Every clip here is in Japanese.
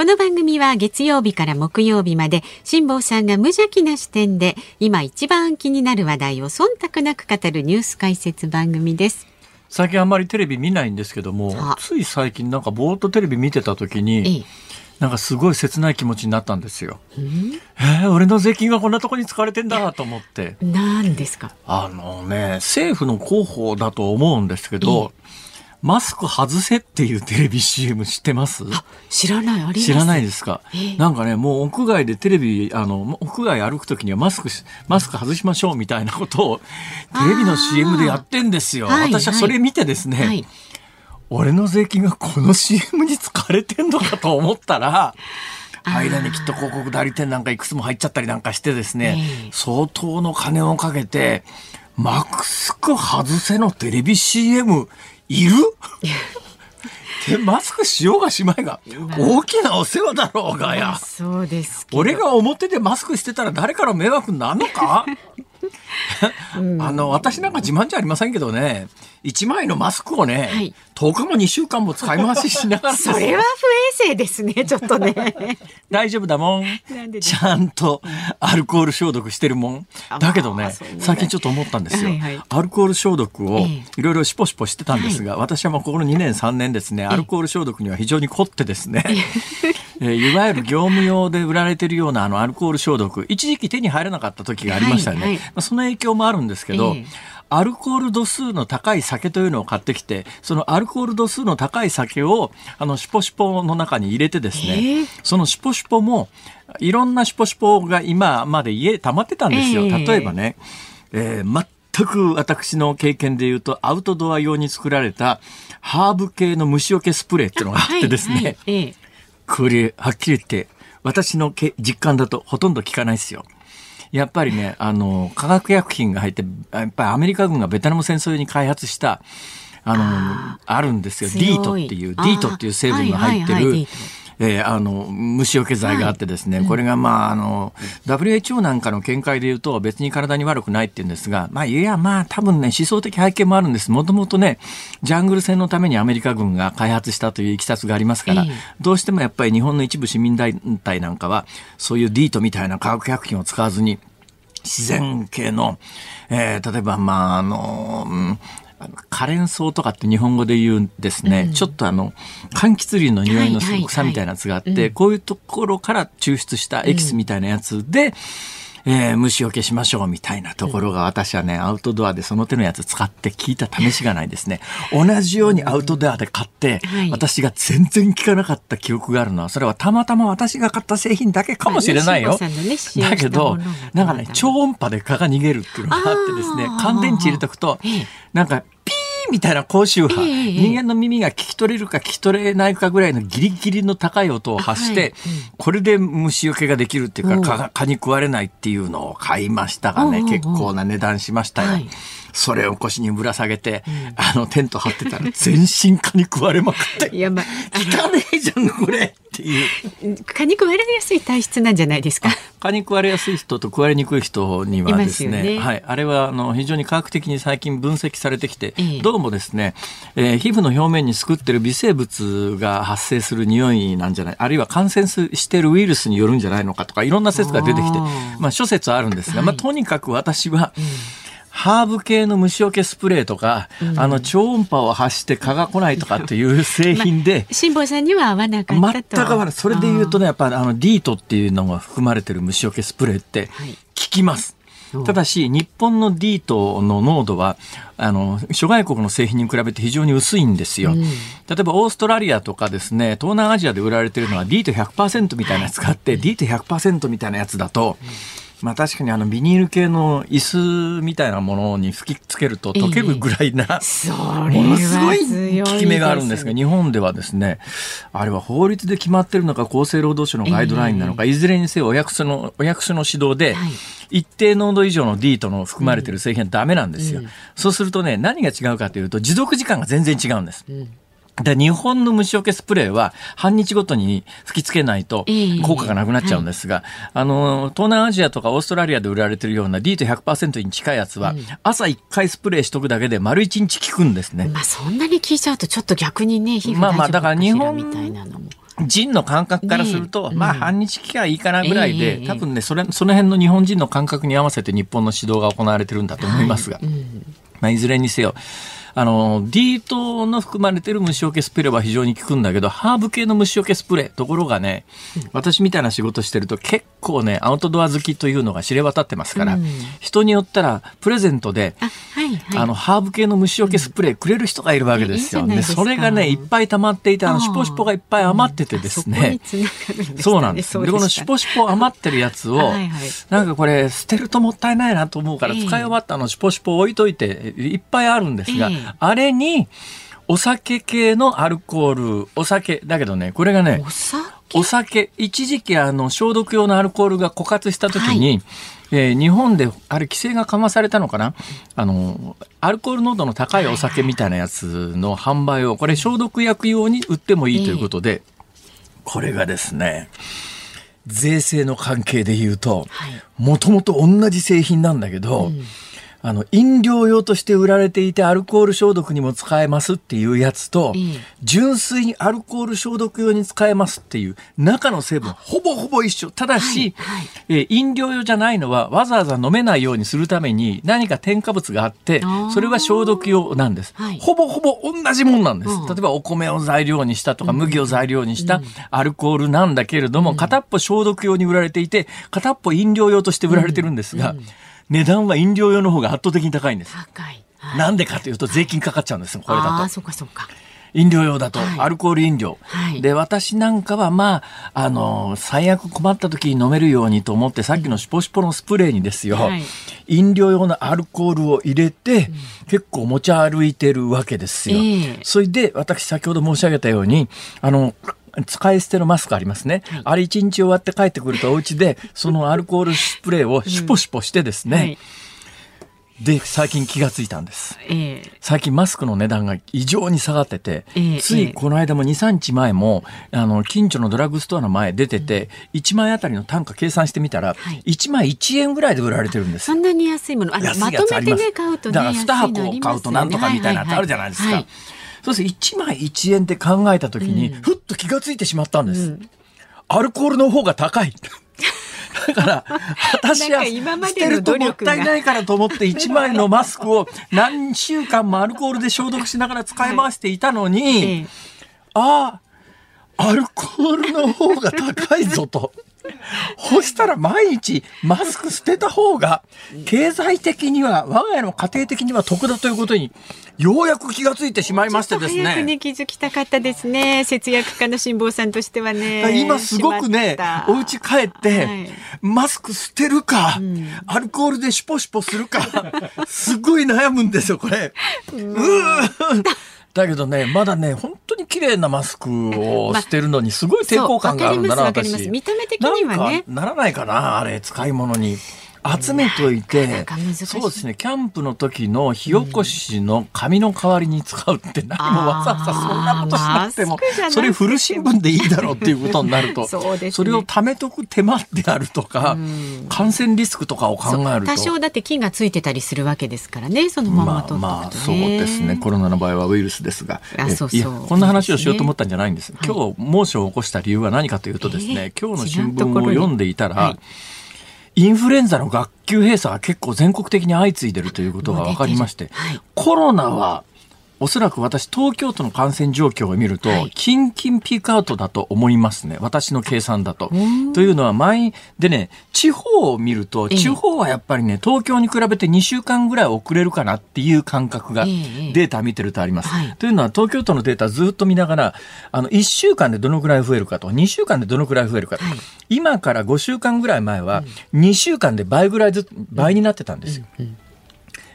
この番組は月曜日から木曜日まで辛坊さんが無邪気な視点で今一番気になる話題を忖度なく語るニュース解説番組です。最近あんまりテレビ見ないんですけどもつい最近なんかぼーっとテレビ見てた時に、なんかすごい切ない気持ちになったんですよ。えー、俺の税金がこんなとこに使われてんだと思って。何ですか？あのね、政府の広報だと思うんですけど、マスク外せっていうテレビ CM 知ってます？知らない、あり知らないですか、えー、なんかね、もう屋外でテレビ、あの、屋外歩くときにはマスク、マスク外しましょうみたいなことをテレビの CM でやってんですよ。私はそれ見てですね、はい、俺の税金がこの CM に使われてんのかと思ったら、間にきっと広告代理店なんかいくつも入っちゃったりなんかしてですね、えー、相当の金をかけて、マスク外せのテレビ CM いる？でマスクしようがしまいが大きなお世話だろうがや。そうです俺が表でマスクしてたら誰から迷惑になるのか？あの、私なんか自慢じゃありませんけどね、1枚のマスクをね、はい、10日も2週間も使い回ししながら。それは不衛生ですね、ちょっとね。大丈夫だもん。ちゃんとアルコール消毒してるもん。だけどね、最近ちょっと思ったんですよ。はいはい、アルコール消毒をいろいろしぽしぽしてたんですが、私はもうここの2年3年ですね、アルコール消毒には非常に凝ってですね、えいわゆる業務用で売られてるようなあのアルコール消毒、一時期手に入らなかった時がありましたよね。はいはい、まあ、その影響もあるんですけど、えーアルコール度数の高い酒というのを買ってきて、そのアルコール度数の高い酒を、あの、シュポシュポの中に入れてですね、えー、そのシュポシュポも、いろんなシュポシュポが今まで家溜まってたんですよ。例えばね、えー、全く私の経験で言うと、アウトドア用に作られたハーブ系の虫除けスプレーっていうのがあってですね、はいはい。えー、これ、はっきり言って、私の実感だとほとんど効かないですよ。やっぱりね、あの、化学薬品が入って、やっぱりアメリカ軍がベトナム戦争に開発した、あの、あるんですよ。ディートっていう、ディートっていう成分が入ってる、えー、あの、虫除け剤があってですね、はい、これがまあ、あの、WHO なんかの見解で言うと別に体に悪くないって言うんですが、まあ、いや、まあ、多分ね、思想的背景もあるんです。もともとね、ジャングル戦のためにアメリカ軍が開発したといういきさつがありますから、えー、どうしてもやっぱり日本の一部市民団体なんかは、そういうディートみたいな化学薬品を使わずに、自然系の、えー、例えば、まあ、あの、うんカレン草とかって日本語で言うんですね、うん、ちょっとあの柑橘類の匂いの草みたいなやつがあって、はい。はいはい、こういうところから抽出したエキスみたいなやつで、うんえー、虫除けしましょうみたいなところが私はね、アウトドアでその手のやつ使って聞いた試しがないですね。同じようにアウトドアで買って、私が全然聞かなかった記憶があるのは、それはたまたま私が買った製品だけかもしれないよ。だけど、なんかね、超音波で蚊が逃げるっていうのがあってですね、乾電池入れとくと、なんかみたいな高周波、人間の耳が聞き取れるか聞き取れないかぐらいのギリギリの高い音を発して、これで虫除けができるっていうか、蚊に食われないっていうのを買いましたがね、結構な値段しましたよ。それを腰にぶら下げて、あのテント張ってたら 全身蚊に食われまくって。いやまあ、汚ねえじゃんこれ。っていう。蚊に食われやすい体質なんじゃないですか？蚊に食われやすい人と食われにくい人にはですね、ね、はい、あれはあの非常に科学的に最近分析されてきて、ええ、どうもですね、えー、皮膚の表面に作ってる微生物が発生する匂いなんじゃないあるいは感染しているウイルスによるんじゃないのかとかいろんな説が出てきてまあ諸説あるんですが、はい、まあ、とにかく私は、うんハーブ系の虫除けスプレーとか、うん、あの超音波を発して蚊が来ないとかっていう製品で、辛坊さんには合わなかった全く合わない。それで言うとねやっぱりあのディートっていうのが含まれてる虫除けスプレーって効きます、はい、ただし日本のディートの濃度はあの諸外国の製品に比べて非常に薄いんですよ、うん、例えばオーストラリアとかですね東南アジアで売られてるのはディート100%みたいなやつがあって、はい、ディート100%みたいなやつだと、まあ確かにあのビニール系の椅子みたいなものに吹きつけると溶けるぐらいな、えー、ものすごい効き目があるんですが、日本ではですね、あれは法律で決まってるのか厚生労働省のガイドラインなのか、えー、いずれにせよお役所の、お役所の指導で、はい。一定濃度以上の D との含まれている製品はダメなんですよ、うん、そうするとね何が違うかというと持続時間が全然違うんです、うんで日本の虫除けスプレーは半日ごとに吹きつけないと効果がなくなっちゃうんですが、あの、東南アジアとかオーストラリアで売られてるような D と100%に近いやつは、朝1回スプレーしとくだけで丸1日効くんですね。まあそんなに効いちゃうとちょっと逆にね、皮膚まあまあだから日本みたいなのも。人の感覚からすると、ね、まあ半日期間いいかなぐらいで、えー、多分ねそれその辺の日本人の感覚に合わせて日本の指導が行われてるんだと思いますが、はい。うん、まあ、いずれにせよあの、D 糖の含まれてる虫除けスプレーは非常に効くんだけど、ハーブ系の虫除けスプレー、ところがね、私みたいな仕事してると結構ね、アウトドア好きというのが知れ渡ってますから、うん、人によったらプレゼントで、あはいはい、あの、ハーブ系の虫除けスプレーくれる人がいるわけですよ。でそれがね、いっぱい溜まっていて、あの、シュポシュポがいっぱい余っててですね。そうなんです。で、このシュポシュポ余ってるやつを、はいはい、なんかこれ、捨てるともったいないなと思うから、使い終わったのシュポシュポ置いといて、いっぱいあるんですが、えー、あれに、お酒系のアルコール、お酒、だけどね、これがね、お酒、一時期あの消毒用のアルコールが枯渇した時に、はい。えー、日本であれ規制が緩和されたのかな？あのアルコール濃度の高いお酒みたいなやつの販売をこれ消毒薬用に売ってもいいということで、これがですね税制の関係で言うともともと同じ製品なんだけど、うんあの、飲料用として売られていてアルコール消毒にも使えますっていうやつと、純粋にアルコール消毒用に使えますっていう中の成分ほぼほぼ一緒。ただし、はいはい、え飲料用じゃないのはわざわざ飲めないようにするために何か添加物があって、それは消毒用なんです。はい、ほぼほぼ同じもんなんです。例えばお米を材料にしたとか麦を材料にしたアルコールなんだけれども、片っぽ消毒用に売られていて、片っぽ飲料用として売られてるんですが、値段は飲料用の方が圧倒的に高いんです。高い。はい、なんでかというと税金かかっちゃうんですこれだと。あそうかそうか。飲料用だと、アルコール飲料、はい、で私なんかはまああの最悪困った時に飲めるようにと思ってさっきのシュポシュポのスプレーにですよ、はい、飲料用のアルコールを入れて、うん、結構持ち歩いてるわけですよ、えー、それで私先ほど申し上げたようにあの使い捨てのマスクありますね。はい、あれ一日終わって帰ってくるとお家で、そのアルコールスプレーをシュポシュポしてですね、うんはい。で最近気がついたんです、えー、最近マスクの値段が異常に下がってて、えー、ついこの間も23日前もあの近所のドラッグストアの前出てて、うん、1枚あたりの単価計算してみたら、はい、1枚1円ぐらいで売られてるんです。そんなに安いものあのまとめてね買うとねだから2箱買うとなんとかみたいなのあるじゃないですか。はいはいはいそうすると1枚1円って考えた時に、ふっと気がついてしまったんです。うん、アルコールの方が高い。だから、私は捨てるともったいないからと思って1枚のマスクを何週間もアルコールで消毒しながら使い回していたのに、は い、ああ、アルコールの方が高いぞと。そしたら毎日マスク捨てた方が経済的には我が家の家庭的には得だということにようやく気がついてしまいましてですね。早くね気づきたかったですね。節約家の辛坊さんとしてはね。今すごくね、お家帰って、はい、マスク捨てるか、うん、アルコールでシュポシュポするか、すごい悩むんですよ、これ。うーだけどね、まだね、本当に綺麗なマスクを してるのに、すごい抵抗感があるんだな、私。見た目的にはね。ならないかな、あれ、使い物に。集めといて、そうですね、キャンプの時の火起こしの紙の代わりに使うって何もわざわざそんなことしなくても、それ古新聞でいいだろうっていうことになると、そね、それを貯めとく手間であるとか、感染リスクとかを考えると。多少だって菌がついてたりするわけですからね、そのままと、ね、まあ、まあ、そうですね、コロナの場合はウイルスですが、そうそう。こんな話をしようと思ったんじゃないんです。今日猛暑を起こした理由は何かというとですね、今日の新聞を読んでいたら、はいインフルエンザの学級閉鎖が結構全国的に相次いでるということが分かりまして、はい、コロナはおそらく私、東京都の感染状況を見ると、はい、キンキンピークアウトだと思いますね。私の計算だと。というのは、前、でね、地方を見ると、地方はやっぱりね、東京に比べて2週間ぐらい遅れるかなっていう感覚が、データ見てるとあります。はい、というのは、東京都のデータずっと見ながら、あの、1週間でどのぐらい増えるかと、2週間でどのぐらい増えるかと、はい、今から5週間ぐらい前は、2週間で倍ぐらいずつ、倍になってたんですよ。うんうん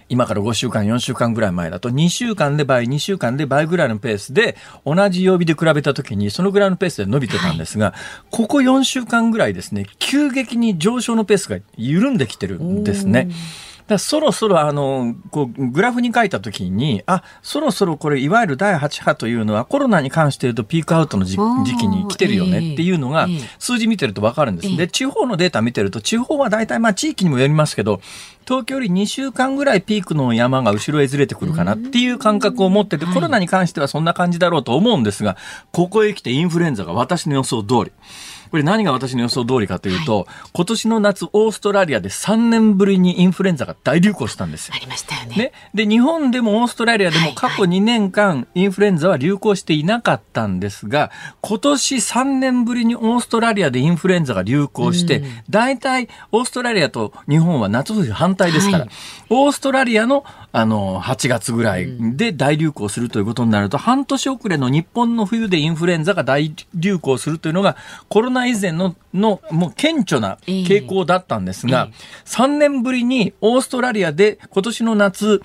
今から5週間、4週間ぐらい前だと、2週間で倍、2週間で倍ぐらいのペースで、同じ曜日で比べた時に、そのぐらいのペースで伸びてたんですが、はい、ここ4週間ぐらいですね、急激に上昇のペースが緩んできてるんですね。だそろそろあのこうグラフに書いたときにあそろそろこれいわゆる第8波というのはコロナに関して言うとピークアウトの時期に来てるよねっていうのが数字見てると分かるんです。で地方のデータ見てると地方は大体まあ地域にもよりますけど東京より2週間ぐらいピークの山が後ろへずれてくるかなっていう感覚を持ってて、コロナに関してはそんな感じだろうと思うんですが、ここへ来てインフルエンザが私の予想通り。これ何が私の予想通りかというと、はい、今年の夏オーストラリアで3年ぶりにインフルエンザが大流行したんですよ。ありましたよね。ね。で日本でもオーストラリアでも過去2年間インフルエンザは流行していなかったんですが、今年3年ぶりにオーストラリアでインフルエンザが流行して、大体オーストラリアと日本は夏冬反対ですから、はい、オーストラリアのあの8月ぐらいで大流行するということになると、半年遅れの日本の冬でインフルエンザが大流行するというのがコロナ以前ののもう顕著な傾向だったんですが、えー、3年ぶりにオーストラリアで今年の夏、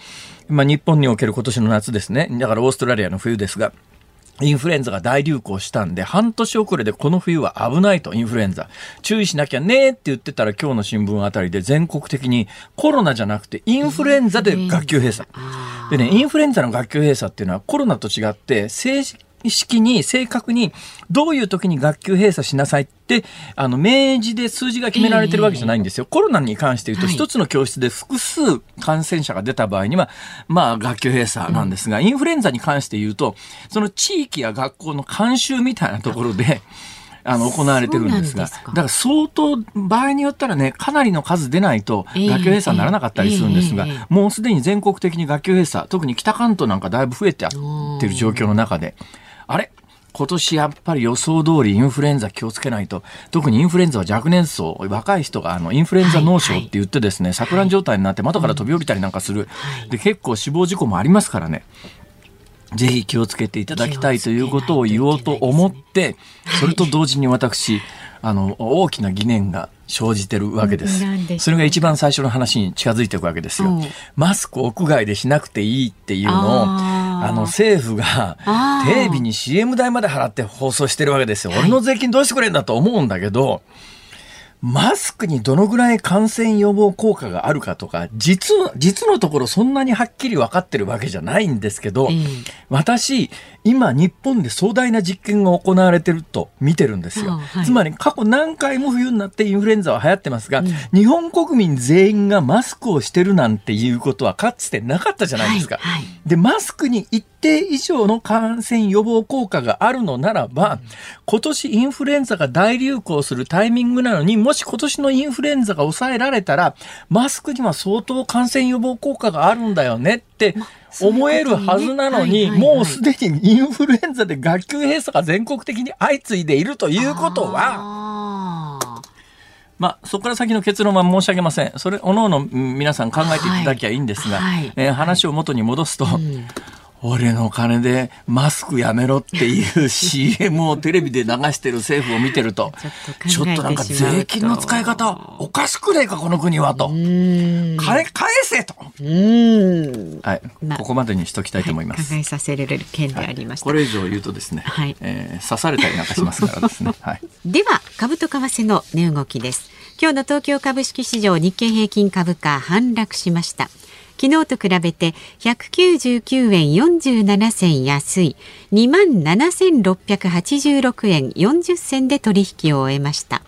まあ、日本における今年の夏ですね。だからオーストラリアの冬ですが、インフルエンザが大流行したんで、半年遅れでこの冬は危ないと、インフルエンザ。注意しなきゃねって言ってたら今日の新聞あたりで全国的にコロナじゃなくてインフルエンザで学級閉鎖。でね、インフルエンザの学級閉鎖っていうのはコロナと違って正式に正確にどういう時に学級閉鎖しなさいってあの明示で数字が決められてるわけじゃないんですよ。えー、コロナに関して言うと一つの教室で複数感染者が出た場合には、まあ学級閉鎖なんですが、うん、インフルエンザに関して言うとその地域や学校の慣習みたいなところであの行われてるんですがだから相当場合によったらねかなりの数出ないと学級閉鎖にならなかったりするんですが、えーえー、もうすでに全国的に学級閉鎖特に北関東なんかだいぶ増えてってる状況の中であれ？今年やっぱり予想通りインフルエンザ気をつけないと、特にインフルエンザは若年層、若い人があのインフルエンザ脳症って言ってですね、錯乱状態になって窓から飛び降りたりなんかする。で、結構死亡事故もありますからね。ぜひ気をつけていただきたいということを言おうと思って、それと同時に私、あの、大きな疑念が生じてるわけです。それが一番最初の話に近づいていくわけですよ。マスク屋外でしなくていいっていうのを、あの政府がテレビに CM 代まで払って放送してるわけですよ。俺の税金どうしてくれんだと思うんだけど、マスクにどのぐらい感染予防効果があるかとか、実は、実のところそんなにはっきり分かってるわけじゃないんですけど、うん、私、今日本で壮大な実験が行われてると見てるんですよ。はい、つまり過去何回も冬になってインフルエンザは流行ってますが、うん、日本国民全員がマスクをしてるなんていうことはかつてなかったじゃないですか。はいはい、で、マスクに一定以上の感染予防効果があるのならば、今年インフルエンザが大流行するタイミングなのに、もし今年のインフルエンザが抑えられたら、マスクには相当感染予防効果があるんだよねって思えるはずなのに、もうすでにインフルエンザで学級閉鎖が全国的に相次いでいるということは、まあ、そこから先の結論は申し上げません。それ、おのおの皆さん考えていただきゃいいんですが、はい。はい、えー、話を元に戻すと、うん俺の金でマスクやめろっていう CM をテレビで流してる政府を見てると、ちょっとなんか税金の使い方おかしくねえか、この国はと。金返せと。はい、ここまでにしときたいと思います。考えさせられる件でありました、はい、これ以上言うとですね、はいえー、刺されたりなんかしますからですね。はい、では、株と為替の値動きです。今日の東京株式市場日経平均株価反落しました。昨日と比べて199円47銭安い27,686円40銭で取引を終えました。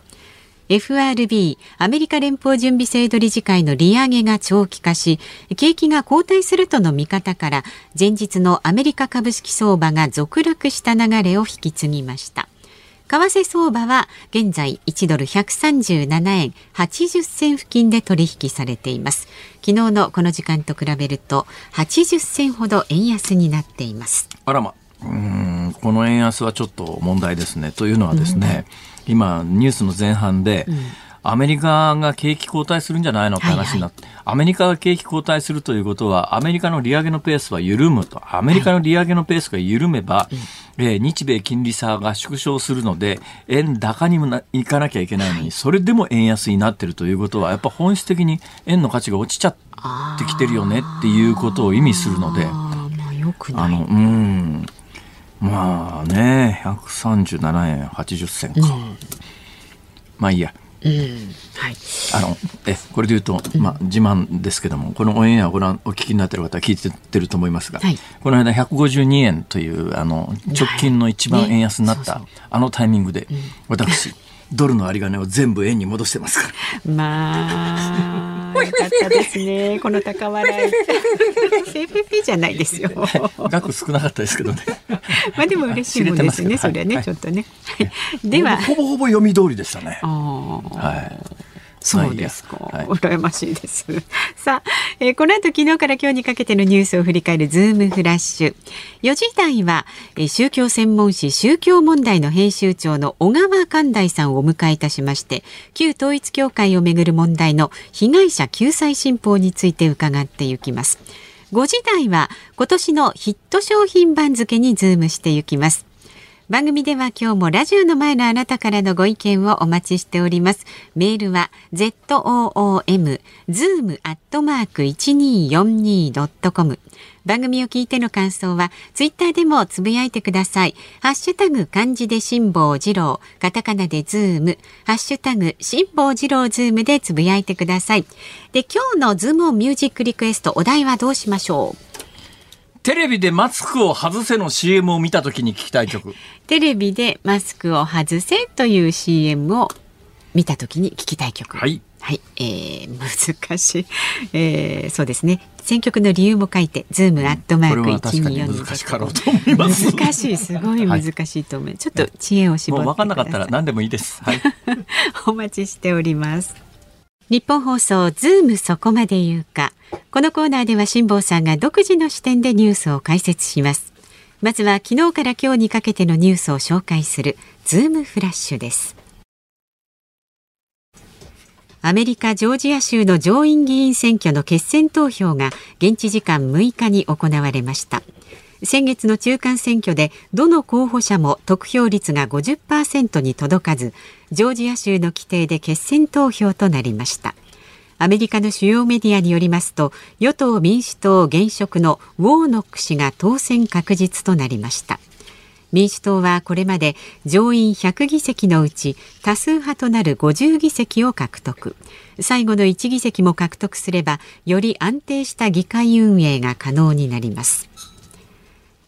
FRB アメリカ連邦準備制度理事会の利上げが長期化し景気が後退するとの見方から前日のアメリカ株式相場が続落した流れを引き継ぎました為替相場は現在1ドル137円80銭付近で取引されています。昨日のこの時間と比べると80銭ほど円安になっています。あらま。うんこの円安はちょっと問題ですね。というのはですね、うん、今ニュースの前半で、うんアメリカが景気後退するんじゃないのって話になって、はいはい、アメリカが景気後退するということは、アメリカの利上げのペースは緩むと。アメリカの利上げのペースが緩めば、はい、えー、日米金利差が縮小するので、円高にもないかなきゃいけないのに、それでも円安になってるということは、やっぱ本質的に円の価値が落ちちゃってきてるよねっていうことを意味するので、ああの、うん。まあね、137円80銭か。うん、まあいいや。はい、あのえこれで言うと、まあ、自慢ですけども、このオンエアをご覧お聞きになっている方は聞いてると思いますが、はい、この間152円というあの直近の一番円安になった、あのタイミングで、私ドルの有り金を全部円に戻してますから。まあ、よかったですね。この高笑い。セーフピじゃないですよ。額少なかったですけどね。まあでも嬉しいもんですね。それはね、ちょっとね。では、ほぼほぼ読み通りでしたね。はい。そうですか、はい、羨ましいです。さあ、えー、この後昨日から今日にかけてのニュースを振り返るズームフラッシュ。4時台は、えー、宗教専門誌宗教問題の編集長の小川寛大さんをお迎えいたしまして、旧統一教会をめぐる問題の被害者救済新法について伺っていきます。5時台は今年のヒット商品番付にズームしていきます。番組では今日もラジオの前のあなたからのご意見をお待ちしております。メールは zoom.zoom.1242.com 番組を聞いての感想はツイッターでもつぶやいてください。ハッシュタグ漢字で辛坊治郎、カタカナでズーム、ハッシュタグ辛坊治郎ズームでつぶやいてください。で、今日のズームオンミュージックリクエストお題はどうしましょう？テレビでマスクを外せの CM を見たときに聞きたい曲。テレビでマスクを外せという CM を見たときに聞きたい曲。はい。はい、えー、難しい、えー、そうですね。選曲の理由も書いてズームアットマーク一二四難しかろうと思います。難しい。すごい難しいと思う、はい、ちょっと知恵を絞って分かんなかったら何でもいいです。はい。お待ちしておりますニッポン放送ズームそこまで言うか。このコーナーでは辛坊さんが独自の視点でニュースを解説します。まずは昨日から今日にかけてのニュースを紹介するズームフラッシュです。アメリカ・ジョージア州の上院議員選挙の決選投票が現地時間6日に行われました。先月の中間選挙でどの候補者も得票率が50%に届かずジョージア州の規定で決選投票となりました。アメリカの主要メディアによりますと与党民主党現職のウォーノック氏が当選確実となりました。民主党はこれまで上院100議席のうち多数派となる50議席を獲得。最後の1議席も獲得すればより安定した議会運営が可能になります。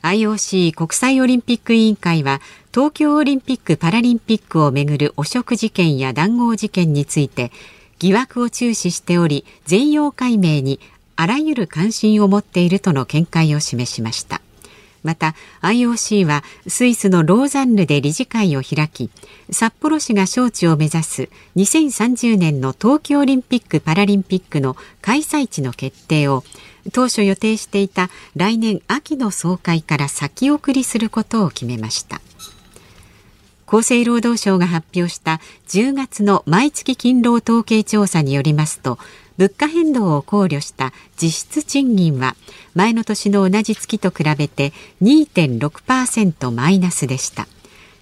IOC 国際オリンピック委員会は東京オリンピック・パラリンピックをめぐる汚職事件や談合事件について疑惑を注視しており全容解明にあらゆる関心を持っているとの見解を示しました。また IOC はスイスのローザンヌで理事会を開き札幌市が招致を目指す2030年の冬季オリンピック・パラリンピックの開催地の決定を当初予定していた来年秋の総会から先送りすることを決めました。厚生労働省が発表した10月の毎月勤労統計調査によりますと物価変動を考慮した実質賃金は前の年の同じ月と比べて2.6%マイナスでした。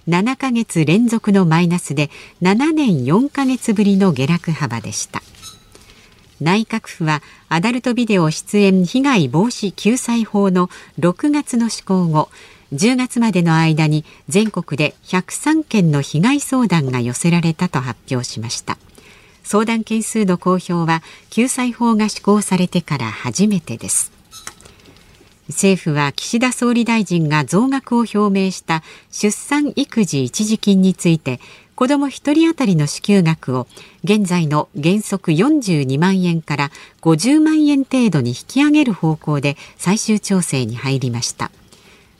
7ヶ月連続のマイナスで7年4ヶ月ぶりの下落幅でした。内閣府はアダルトビデオ出演被害防止救済法の6月の施行後10月までの間に全国で103件の被害相談が寄せられたと発表しました。相談件数の公表は救済法が施行されてから初めてです。政府は岸田総理大臣が増額を表明した出産育児一時金について子ども1人当たりの支給額を現在の原則42万円から50万円程度に引き上げる方向で最終調整に入りました。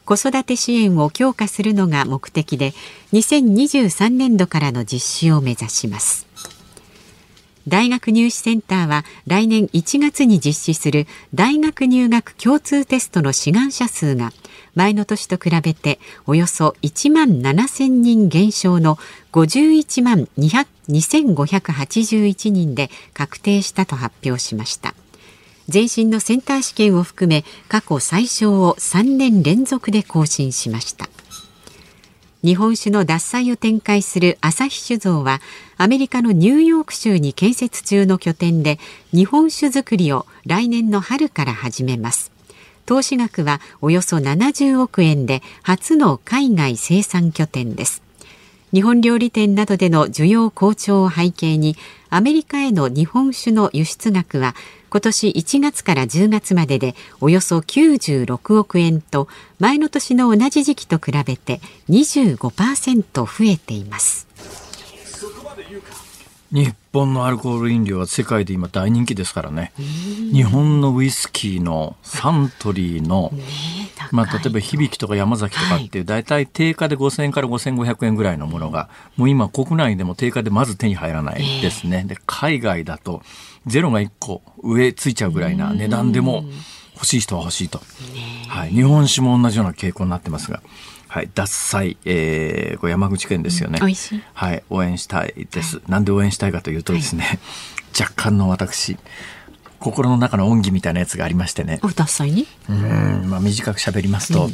子育て支援を強化するのが目的で2023年度からの実施を目指します。大学入試センターは来年1月に実施する大学入学共通テストの志願者数が前の年と比べておよそ1万7000人減少の51万2581人で確定したと発表しました。前身のセンター試験を含め過去最小を3年連続で更新しました。日本酒の獺祭を展開する朝日酒造はアメリカのニューヨーク州に建設中の拠点で日本酒造りを来年の春から始めます。投資額はおよそ70億円で初の海外生産拠点です日本料理店などでの需要好調を背景にアメリカへの日本酒の輸出額は今年1月から10月まででおよそ96億円と前の年の同じ時期と比べて25%増えています。日本のアルコール飲料は世界で今大人気ですからね。日本のウイスキーのサントリーの、まあ、例えば響とか山崎とかっていう大体定価で5000円から5500円ぐらいのものが、もう今国内でも定価でまず手に入らないですね。で、海外だとゼロが1個上ついちゃうぐらいな値段でも欲しい人は欲しいと。はい。日本酒も同じような傾向になってますが。はい、獺祭、えー、これ山口県ですよね。うん、しい。はい、応援したいです、はい、なんで応援したいかというとですね、はい、若干の私、心の中の恩義みたいなやつがありましてね。獺祭に？うん、まあ短く喋りますと、うん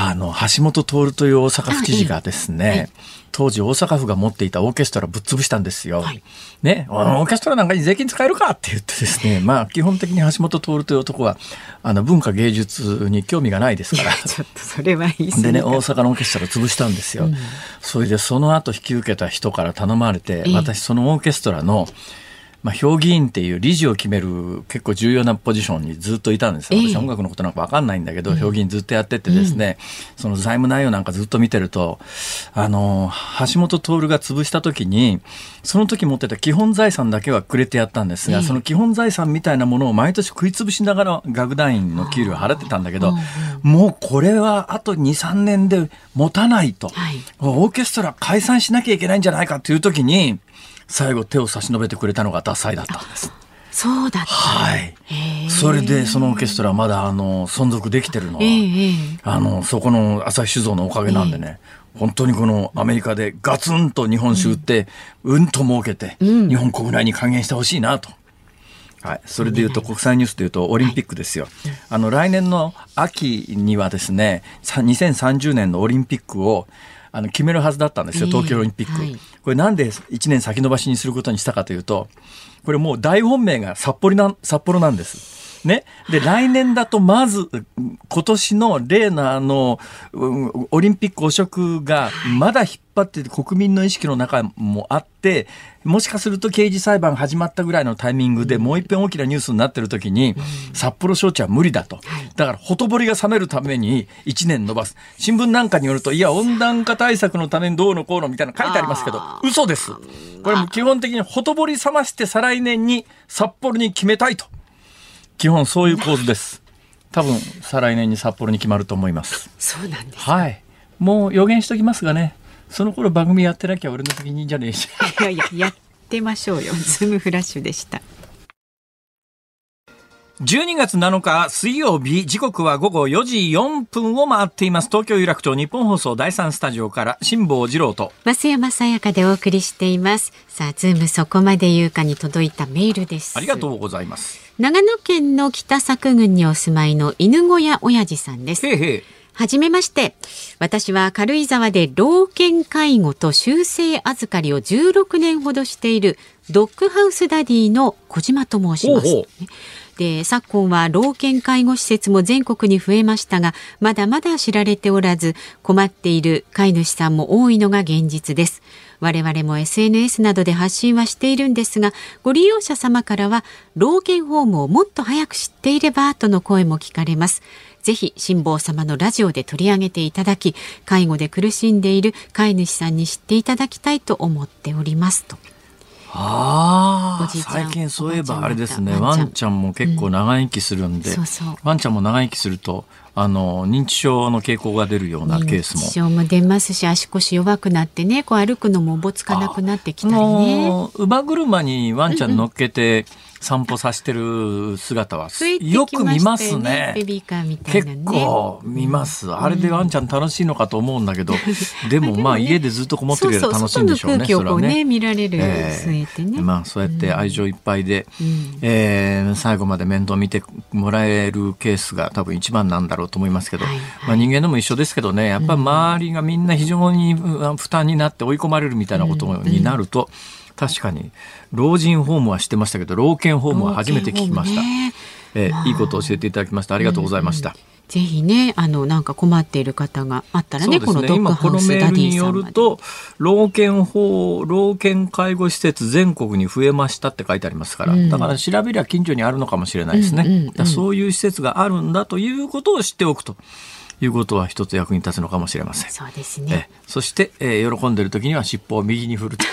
あの、橋本徹という大阪府知事がですね、はい、当時大阪府が持っていたオーケストラぶっ潰したんですよ。はい、ね、オーケストラなんかに税金使えるかって言ってですね、まあ基本的に橋本徹という男は、あの文化芸術に興味がないですから。ちょっとそれはいいでね、大阪のオーケストラ潰したんですよ。うん、それでその後引き受けた人から頼まれて、私そのオーケストラの、まあ、評議員っていう理事を決める結構重要なポジションにずっといたんですよ。私音楽のことなんか分かんないんだけど、評議員ずっとやっててですね、その財務内容なんかずっと見てると、あの、橋本徹が潰した時に、その時持ってた基本財産だけはくれてやったんですが、その基本財産みたいなものを毎年食い潰しながら楽団員の給料払ってたんだけど、もうこれはあと2、3年で持たないと、オーケストラ解散しなきゃいけないんじゃないかという時に、最後手を差し伸べてくれたのがダサいだったんです。そうだはい。それでそのオーケストラまだあの存続できてるのは、あのそこの朝日酒造のおかげなんでね。本当にこのアメリカでガツンと日本酒売って、うん。と儲けて、日本国内に還元してほしいなと。はい、それでいうと国際ニュースでいうとオリンピックですよ、あの来年の秋にはですね2030年のオリンピックをあの決めるはずだったんですよ、東京オリンピック。はい、これなんで1年先延ばしにすることにしたかというと、これもう大本命が札幌な札幌なんです。ね。で、来年だとまず、今年の例のあの、オリンピック汚職がまだ引っ張ってて国民の意識の中もあって、もしかすると刑事裁判始まったぐらいのタイミングでもう一遍大きなニュースになってる時に、札幌招致は無理だと。だから、ほとぼりが冷めるために1年延ばす。新聞なんかによると、いや、温暖化対策のためにどうのこうのみたいな書いてありますけど、嘘です。これも基本的にほとぼり冷まして再来年に札幌に決めたいと。基本そういう構図です。多分再来年に札幌に決まると思います。そうなんですはい。もう予言しときますがね。その頃番組やってなきゃ俺の責任じゃねえし。いやいややってましょうよ。ズームフラッシュでした。12月7日水曜日時刻は午後4時4分を回っています東京有楽町日本放送第三スタジオから辛坊治郎と増山さやかでお送りしていますさあズームそこまで言うかに届いたメールですありがとうございます長野県の北佐久郡にお住まいの犬小屋親父さんですはじめまして。私は軽井沢で老犬介護と終生預かりを16年ほどしているドッグハウスダディの小島と申します。ほうほうで昨今は老犬介護施設も全国に増えましたがまだまだ知られておらず困っている飼い主さんも多いのが現実です我々も SNS などで発信はしているんですがご利用者様からは老犬ホームをもっと早く知っていればとの声も聞かれます。ぜひ辛坊様のラジオで取り上げていただき介護で苦しんでいる飼い主さんに知っていただきたいと思っておりますと。ああ最近そういえばあれですね。ワンちゃん。も結構長生きするんで、うん、そうそう。ワンちゃんも長生きするとあの認知症の傾向が出るようなケースも。認知症も出ますし足腰弱くなってねこう歩くのもおぼつかなくなってきたりね。馬車にワンちゃん乗っけて、散歩させてる姿はよく見ますね。ベビーカーみたいな、ね、結構見ます、うん、あれでワンちゃん楽しいのかと思うんだけど、うん、でもまあ家でずっとこもってるより楽しいんでしょうね。そうそうね、ね、見られる、えー、ね。まあそうやって愛情いっぱいで、うん、えー、最後まで面倒見てもらえるケースが多分一番なんだろうと思いますけど、はいはい、まあ人間でも一緒ですけどね、やっぱり周りがみんな非常に負担になって追い込まれるみたいなことになると、確かに老人ホームは知ってましたけど老犬ホームは初めて聞きました、ね、えー、いいことを教えていただきましたありがとうございました、うんうんぜひね、あの、なんか困っている方があったらね、ねこのドッグハウスダディによると、老犬法、老犬介護施設全国に増えましたって書いてありますから、うん、だから調べりゃ近所にあるのかもしれないですね。うんうんうん、そういう施設があるんだということを知っておくと。いうことは一つ役に立つのかもしれません。そうですね。そして、えー、喜んでる時には尻尾を右に振ると。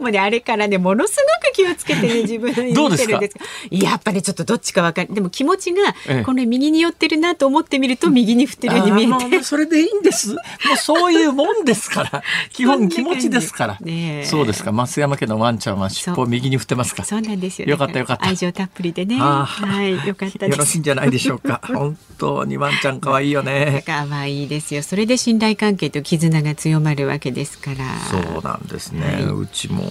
もうね、あれからね、ものすごく気をつけてね、自分に見てるんですやっぱりちょっとどっちかわかる。でも気持ちが、この右に寄ってるなと思ってみると、右に振ってるように見えて。それでいいんです。もうそういうもんですから。基本気持ちですから。ね、そうですか。増山家のワンちゃんは尻尾を右に振ってますか？そうなんですよ。よかったよかった。愛情たっぷりでね。はい、よかったよろしいんじゃないでしょうか。本当にワンちゃん可愛いよね。可愛いですよ。それで信頼関係と絆が強まるわけですから。そうなんですね。はい、うちも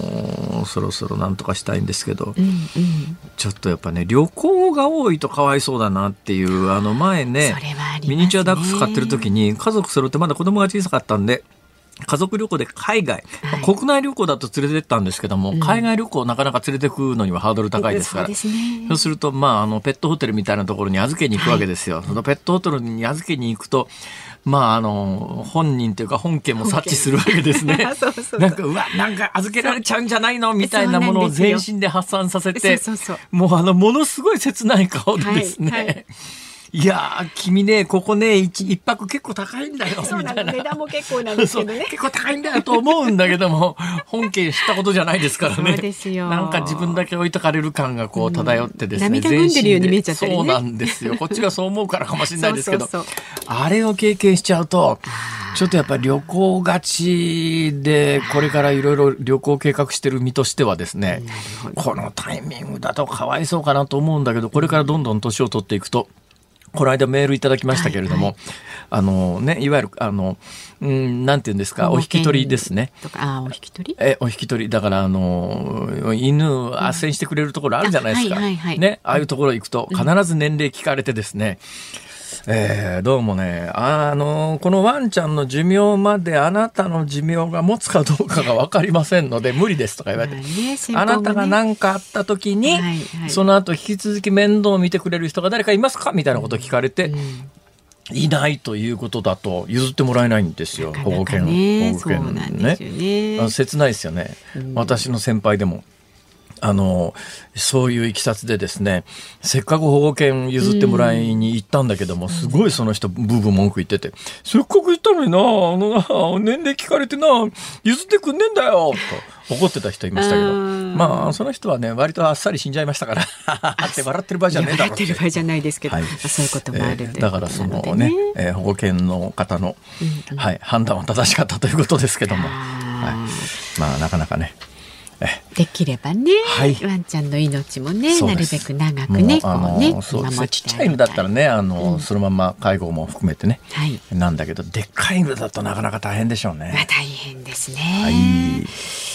そろそろなんとかしたいんですけど、うんうん、ちょっとやっぱね旅行が多いとかわいそうだなっていうあの前ね、ね、ミニチュアダックス買ってる時に家族揃ってまだ子供が小さかったんで家族旅行で海外、はい、国内旅行だと連れてったんですけども、うん、海外旅行なかなか連れてくのにはハードル高いですから、そう、ね,、すると、まあ、あのペットホテルみたいなところに預けに行くわけですよ。はい、そのペットホテルに預けに行くとまあ、あの、本人というか本家も察知するわけですね。そうそうそう。なんか、うわ、なんか預けられちゃうんじゃないのみたいなものを全身で発散させて、もうあの、ものすごい切ない顔でですね、はいはいいや君ね、ここね、一一泊結構高いんだよ、みたいな。値段も結構なんですけどね。結構高いんだよと思うんだけども、本家知ったことじゃないですからね。そうですよ。なんか自分だけ置いとかれる感がこう漂ってですね。うん、涙ぐんでるように見えちゃったり、ね、そうなんですよ。こっちがそう思うからかもしれないですけど、そうそうそうあれを経験しちゃうと、ちょっとやっぱり旅行がちで、これからいろいろ旅行計画してる身としてはですね、このタイミングだとかわいそうかなと思うんだけど、これからどんどん年を取っていくと、この間メールいただきましたけれども、はいはい、あのね、いわゆる、あの、うん、なんていうんですか、お引き取りですね。あ、お引き取り？え、お引き取り。だから、あの、犬、斡旋してくれるところあるじゃないですか。うんはいはいはい、ね、ああいうところ行くと、必ず年齢聞かれてですね、うんえー、どうもね、あの、このワンちゃんの寿命まであなたの寿命が持つかどうかが分かりませんので、無理ですとか言われて、ね、あなたが何かあった時に、はいはい、その後引き続き面倒を見てくれる人が誰かいますかみたいなことを聞かれて、うんいないということだと譲ってもらえないんですよ、保護犬。保護犬ね。ね切ないですよね、うん、私の先輩でも。あの、そういういきさつでですね、せっかく保護犬譲ってもらいに行ったんだけども、すごいその人ブーブー文句言ってて、せっかく行ったのにな、あのな、年齢聞かれてな、譲ってくんねえんだよと怒ってた人いましたけど、まあ、その人はね、割とあっさり死んじゃいましたから、あ って笑ってる場合じゃねえだろ笑ってる場合じゃないですけど、はい、そういうこともある、えー、だからそのね、ね。えー、保護犬の方の、うんうん、はい、判断は正しかったということですけども、はい、まあ、なかなかね、できればね、はい、ワンちゃんの命もねなるべく長くねこうねそうちっちゃい犬だったらねあの、うん、そのまま介護も含めてね、はい、なんだけどでっかい犬だとなかなか大変でしょうね。まあ、大変ですね。はい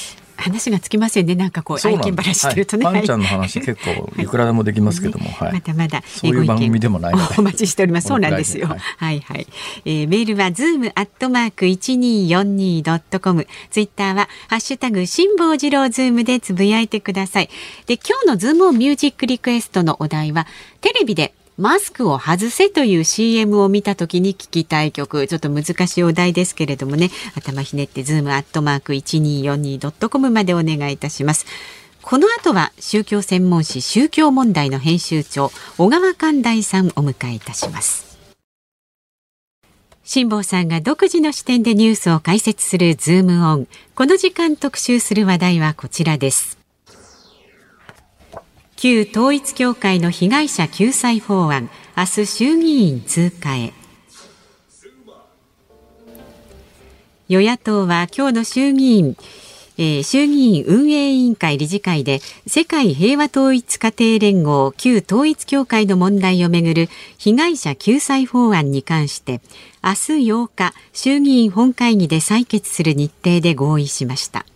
話がつきませんね。なんかこう愛犬話してるとね、はい、ちゃんの話結構いくらでもできますけども、はい、まだまだ。そういう番組でもないお待ちしております。そうなんですよ。はい、はいはい。えー、メールはズームアットマーク一二四二ドットコム。ツイッターはハッシュタグ辛坊治郎ズームでつぶやいてください。で今日のズームミュージックリクエストのお題はテレビでマスクを外せという CM を見た時に聞きたい曲ちょっと難しいお題ですけれどもね頭ひねってズームアットマーク 1242.com までお願いいたしますこの後は宗教専門誌宗教問題の編集長小川寛大さんお迎えいたします辛坊さんが独自の視点でニュースを解説するズームオン。この時間特集する話題はこちらです。旧統一協会の被害者救済法案、明日衆議院通過へ。与野党は今日の衆議院えー、衆議院運営委員会理事会で世界平和統一家庭連合旧統一協会の問題をめぐる被害者救済法案に関して明日8日衆議院本会議で採決する日程で合意しました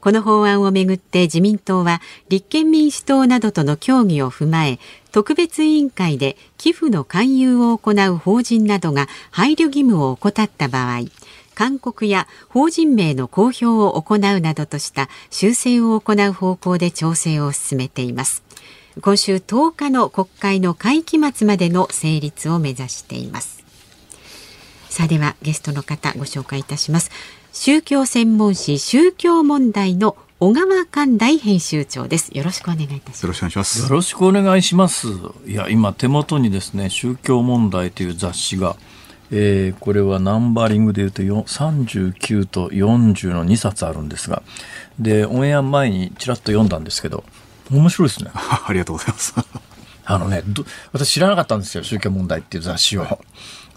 この法案をめぐって自民党は立憲民主党などとの協議を踏まえ特別委員会で寄付の勧誘を行う法人などが配慮義務を怠った場合勧告や法人名の公表を行うなどとした修正を行う方向で調整を進めています。今週10日の国会の会期末までの成立を目指しています。さあではゲストの方ご紹介いたします。宗教専門誌宗教問題の小川寛大編集長です。よろしくお願いいたします。よろしくお願いします。よろしくお願いします。いや、今手元にですね、宗教問題という雑誌がえー、これはナンバリングでいうと39と40の2冊あるんですがでオンエア前にちらっと読んだんですけど面白いですね ありがとうございますあのね私知らなかったんですよ宗教問題っていう雑誌をこ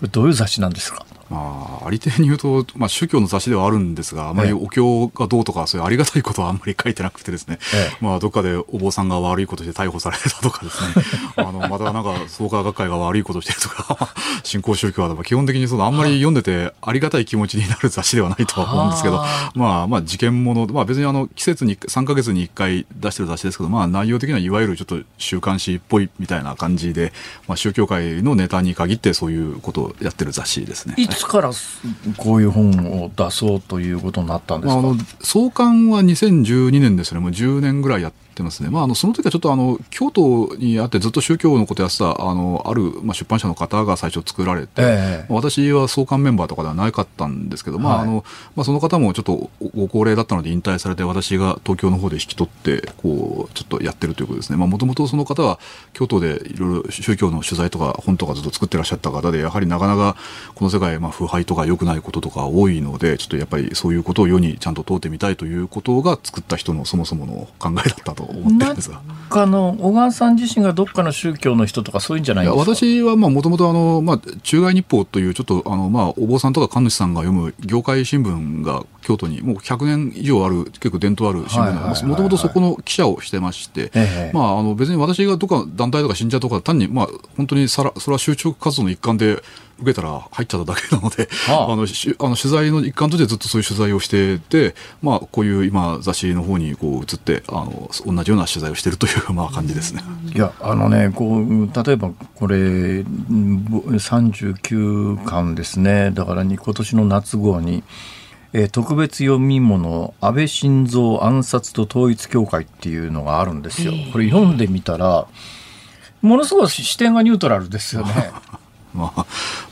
れどういう雑誌なんですか？まあ、ありていに言うと、まあ、宗教の雑誌ではあるんですが、あまりお経がどうとか、そういうありがたいことはあんまり書いてなくてですね、ええ、まあ、どっかでお坊さんが悪いことして逮捕されたとかですね、あの、またなんか、創価学会が悪いことしてるとか、新興宗教は基本的にその、あんまり読んでてありがたい気持ちになる雑誌ではないとは思うんですけど、まあ、まあ、事件もの、まあ別にあの、季節に、3か月に1回出してる雑誌ですけど、まあ内容的にはいわゆるちょっと週刊誌っぽいみたいな感じで、まあ宗教界のネタに限ってそういうことをやってる雑誌ですね。いつからこういう本を出そうということになったんですか、まあ、創刊は2012年ですね。もう10年ぐらいやってますね、まあ、あのその時はちょっとあの京都にあってずっと宗教のことやってたあのある、まあ、出版社の方が最初作られて、えー、私は創刊メンバーとかではなかったんですけど、まああのまあ、その方もちょっとご高齢だったので引退されて私が東京の方で引き取ってこうちょっとやってるということですね。もともとその方は京都でいろいろ宗教の取材とか本とかずっと作ってらっしゃった方でやはりなかなかこの世界、まあ、腐敗とか良くないこととか多いのでちょっとやっぱりそういうことを世にちゃんと問うてみたいということが作った人のそもそもの考えだったと思ってるんですが。かの小川さん自身がどっかの宗教の人とかそういうんじゃないですか？私はもともと中外日報というちょっとあの、まあ、お坊さんとか神主さんが読む業界新聞が京都にもう100年以上ある結構伝統ある新聞なんです。もともとそこの記者をしてまして、まあ、あの別に私がどっか団体とか信者とか単に、まあ、本当にさらそれは集中活動の一環で受けたら入っちゃっただけなので、はあ、あのあの取材の一環としてずっとそういう取材をしてて、まあ、こういう今雑誌の方にこう移ってあの同じような取材をしているという まあ感じですね。いやあのねこう例えばこれ39巻ですねだからに今年の夏号に。えー、特別読み物安倍晋三暗殺と統一教会っていうのがあるんですよ。これ読んでみたらものすごい視点がニュートラルですよね。まあ、ま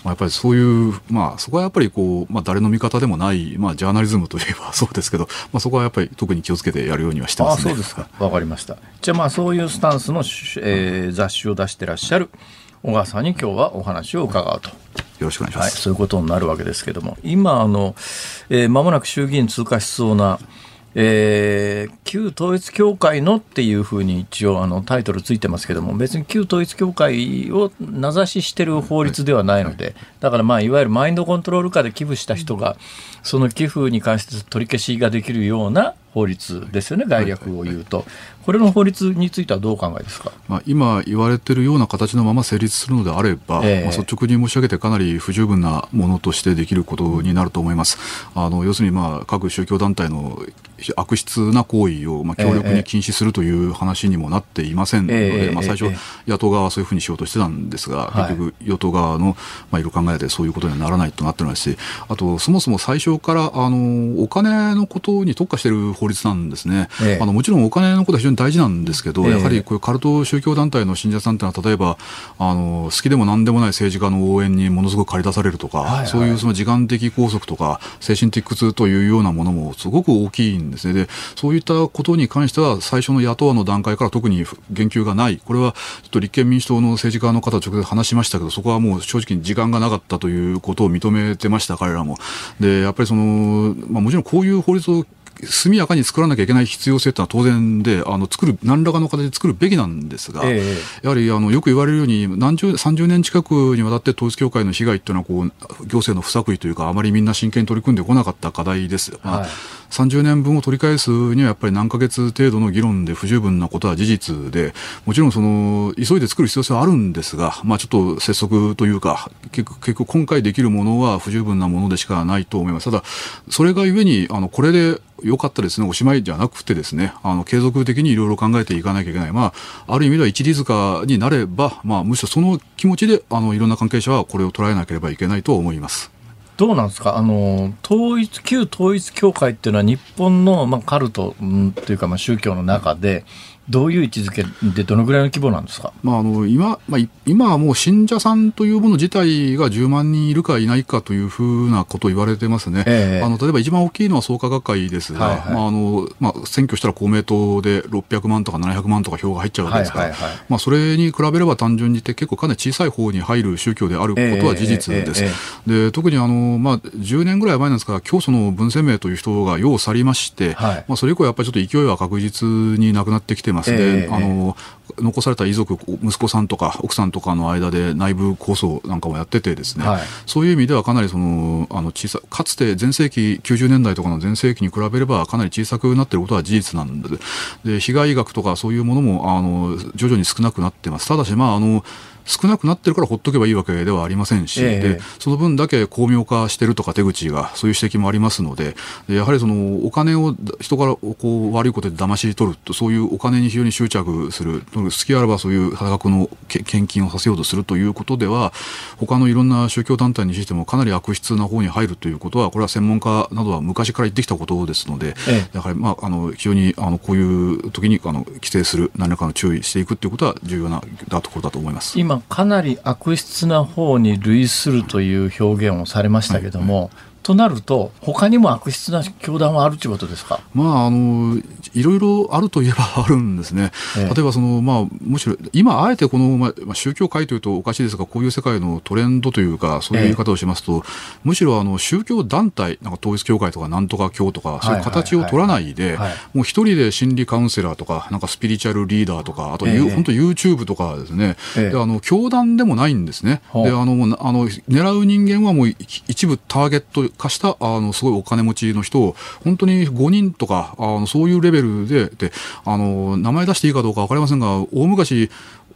あ、やっぱりそういう、まあ、そこはやっぱりこう、まあ、誰の味方でもない、まあ、ジャーナリズムといえばそうですけど、まあ、そこはやっぱり特に気をつけてやるようにはしてますね。あそうですか。わかりました。じゃあ、まあ、そういうスタンスの、えー、雑誌を出してらっしゃる小川さんに今日はお話を伺うと。よろしくお願いします。はい、そういうことになるわけですけども、今、あの、えー、間もなく衆議院通過しそうな、えー、旧統一教会のっていうふうに一応あのタイトルついてますけども別に旧統一教会を名指ししてる法律ではないのでだからまあいわゆるマインドコントロール下で寄付した人がその寄付に関して取り消しができるような法律ですよね概略を言うと、これの法律についてはどうお考えですか、まあ、今言われているような形のまま成立するのであれば、えー、まあ、率直に申し上げてかなり不十分なものとしてできることになると思います。あの要するにまあ各宗教団体の悪質な行為をまあ強力に禁止するという話にもなっていませんので、えー、まあ、最初、野党側はそういうふうにしようとしてたんですが、結局、与党側のまあいろいろ考えでそういうことにはならないとなってますし、あと、そもそも最初からあのお金のことに特化している法律なんですね、ええ、あのもちろんお金のことは非常に大事なんですけど、え、やはりこういうカルト宗教団体の信者さんというのは例えばあの好きでも何でもない政治家の応援にものすごく駆り出されるとか、そういうその時間的拘束とか精神的苦痛というようなものもすごく大きいんですね。でそういったことに関しては最初の野党の段階から特に言及がない。これはちょっと立憲民主党の政治家の方と直接話しましたけどそこはもう正直に時間がなかったということを認めてました彼らも。でやっぱりその、まあ、もちろんこういう法律を速やかに作らなきゃいけない必要性というのは当然であの作る何らかの形で作るべきなんですが、ええ、やはりあのよく言われるように何十30年近くにわたって統一教会の被害というのはこう行政の不作為というかあまりみんな真剣に取り組んでこなかった課題です。まあ30年分を取り返すにはやっぱり何ヶ月程度の議論で不十分なことは事実でもちろんその急いで作る必要性はあるんですが、まあ、ちょっと拙速というか結局結局今回できるものは不十分なものでしかないと思います。ただそれがゆえにあのこれで良かったですね、おしまいじゃなくてですね、あの継続的にいろいろ考えていかなきゃいけない、まあ、ある意味では一律化になれば、まあ、むしろその気持ちであのいろんな関係者はこれを捉えなければいけないと思います。どうなんですか？あの統一旧統一教会っていうのは日本の、まあ、カルト、うん、というか、まあ、宗教の中でどういう位置づけでどのぐらいの規模なんですか、まあ、あの今、まあ、今はもう信者さんというもの自体が10万人いるかいないかというふうなことを言われてますね、えー、あの例えば一番大きいのは創価学会ですが、はいはい、まああのまあ、選挙したら公明党で600万とか700万とか票が入っちゃうわけですから、はいはいはい、まあ、それに比べれば単純に言って結構かなり小さい方に入る宗教であることは事実です。で特にあの、まあ、10年ぐらい前なんですが教祖の文鮮明という人が世を去りまして、はい、まあ、それ以降やっぱりちょっと勢いは確実になくなってきてますね。あの残された遺族息子さんとか奥さんとかの間で内部構想なんかもやっててですね、はい、そういう意味ではかなりそのあの小さかつて全盛期90年代とかの全盛期に比べればかなり小さくなっていることは事実なんでで被害額とかそういうものもあの徐々に少なくなってます。ただし、まああの少なくなってるからほっとけばいいわけではありませんし、えでその分だけ巧妙化してるとか手口がそういう指摘もありますのででやはりそのお金を人からこう悪いことで騙し取るとそういうお金に非常に執着する好きあらばそういう多額の献金をさせようとするということでは他のいろんな宗教団体にしてもかなり悪質な方に入るということはこれは専門家などは昔から言ってきたことですので、えやはり、まあ、あの非常にあのこういう時にあの規制する何らかの注意していくということは重要なところだと思います。今かなり悪質な方に類するという表現をされましたけども、となると、他にも悪質な教団はあるということですか、まあ、あのいろいろあるといえばあるんですね、ええ、例えばその、まあ、むしろ今、あえてこの、まあ、宗教界というとおかしいですが、こういう世界のトレンドというか、そういう言い方をしますと、え、むしろあの宗教団体、なんか統一教会とかなんとか教とか、そういう形を取らないで、もう一人で心理カウンセラーとか、なんかスピリチュアルリーダーとか、あと、ええ、本当、YouTube とかですね、であの教団でもないんですね。であのあの狙う人間はもう一部ターゲット化したあのすごいお金持ちの人を本当に5人とかあのそういうレベルでであの名前出していいかどうか分かりませんが大昔